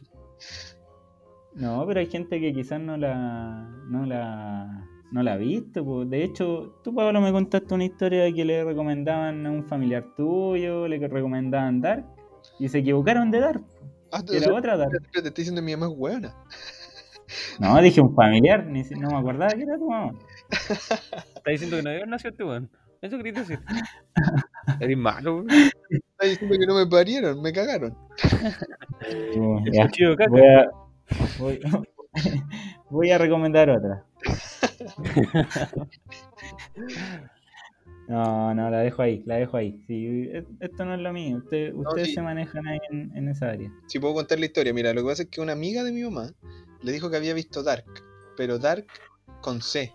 No, pero hay gente que quizás no la, no la, no la ha visto. po. De hecho, tú, Pablo, me contaste una historia de que le recomendaban a un familiar tuyo, le recomendaban Dark, y se equivocaron de Dark. Ah, Era otra Dark. te estoy diciendo mi mamá es hueona. No, dije un familiar, ni si- no me acordaba que era tu mamá. Está diciendo que no debe nació este weón. Eso quería decir. Eres malo, weón. Está diciendo que no me parieron, me cagaron. Ya, voy, a, voy, voy a recomendar otra. No, no, la dejo ahí, la dejo ahí. Sí, e- esto no es lo mío. Usted- ustedes sí. se manejan ahí en, en esa área. Si puedo contar la historia, mira, lo que pasa es que una amiga de mi mamá le dijo que había visto Dark, pero Dark con C.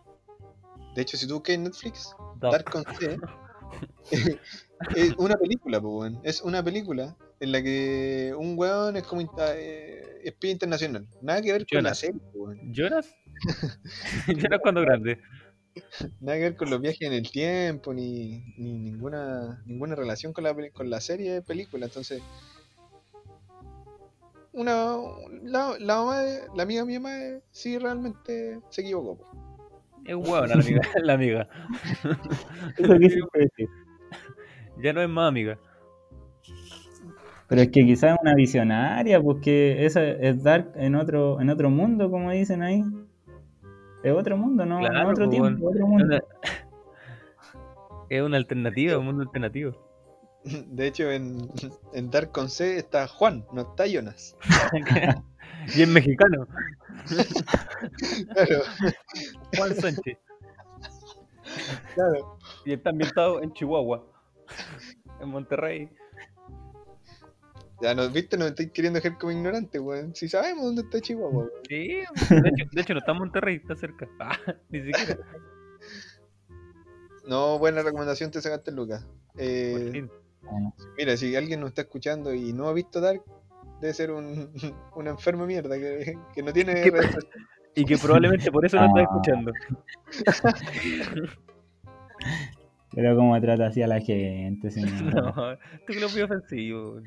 De hecho, si tú buscas en Netflix, Dark con C, es una película, pues. Es una película en la que un weón es como eh, espía internacional. Nada que ver con la serie, pues. ¿Lloras? ¿Lloras cuando grande? Nada que ver con los viajes en el tiempo, ni, ni ninguna, ninguna relación con la, con la serie de película. Entonces, una, la, la mamá de- la amiga de mi mamá sí realmente se equivocó. po. Es huevona la amiga. La amiga. Eso quise decir. Ya no es más amiga. Pero es que quizás es una visionaria, porque esa es Dark en otro, en otro mundo, como dicen ahí. Es otro mundo, no, Claro, no otro pues, tiempo, otro Es mundo. una, es una alternativa, un mundo alternativo. De hecho, en, en Dark con C está Juan, no está Jonas. y es mexicano. Claro, Juan Sánchez. claro. Y está ambientado en Chihuahua. En Monterrey. Ya nos viste, nos estáis queriendo dejar como ignorantes, weón. Si sabemos dónde está Chihuahua, weón. Sí, de hecho, de hecho no está en Monterrey, está cerca. Ah, ni siquiera. No, buena recomendación te sacaste, Lucas. Eh. Mira, si alguien nos está escuchando y no ha visto Dark, debe ser un, un enfermo de mierda que, que no tiene. ¿Qué redes Y que probablemente por eso no está Ah. escuchando. Pero como trata así a la gente, señor. No, tú que lo fui ofensivo.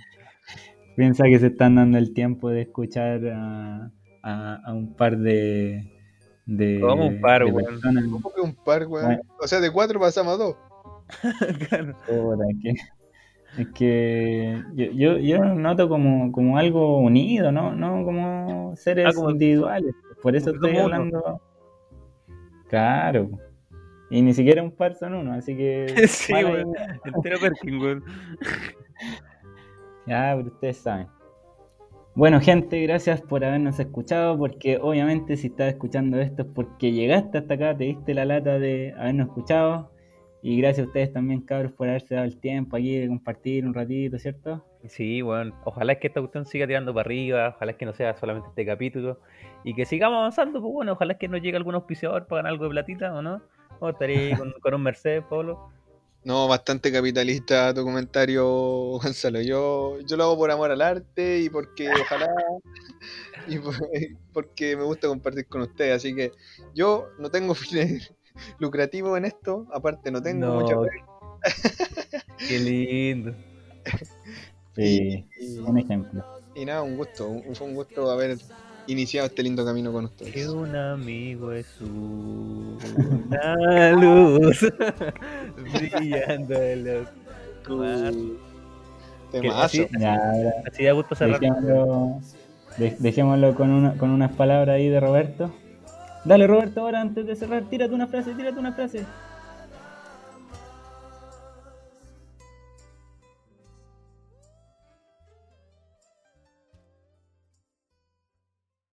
Piensa que se están dando el tiempo de escuchar a, a, a un par de. de ¿Cómo un par, weón? ¿Cómo que un par, weón? Bueno. O sea, de cuatro pasamos a dos. Claro. Es que yo, yo, noto como, como algo unido, ¿no? No como seres Ah, como- individuales. Por eso estoy uno. hablando. Claro. Y ni siquiera un par son uno, así que. Sí, weón. Entero Perkin, weón. Ya, pero ustedes saben. Bueno, gente, gracias por habernos escuchado, porque obviamente si estás escuchando esto es porque llegaste hasta acá, te diste la lata de habernos escuchado. Y gracias a ustedes también, cabros, por haberse dado el tiempo aquí de compartir un ratito, ¿cierto? Sí, weón. Ojalá es que esta cuestión siga tirando para arriba. Ojalá es que no sea solamente este capítulo. Y que sigamos avanzando, pues bueno. Ojalá es que nos llegue algún auspiciador para ganar algo de platita, ¿o no? O estaré ahí con, con un Mercedes, Pablo. No, bastante capitalista tu comentario, Gonzalo. Yo, yo lo hago por amor al arte y porque ojalá. y por- porque me gusta compartir con ustedes. Así que yo no tengo fines lucrativos en esto. Aparte, no tengo No. mucha. Qué lindo. Sí, Y, un ejemplo. y nada, un gusto. un- fue un gusto haber iniciado este lindo camino con Que ustedes. un amigo es una luz brillando en la oscuridad. Temazo. así- da gusto cerrar. dejémoslo, de- dejémoslo con, una, con unas palabras ahí de Roberto. Dale, Roberto, ahora antes de cerrar, tírate una frase, tírate una frase.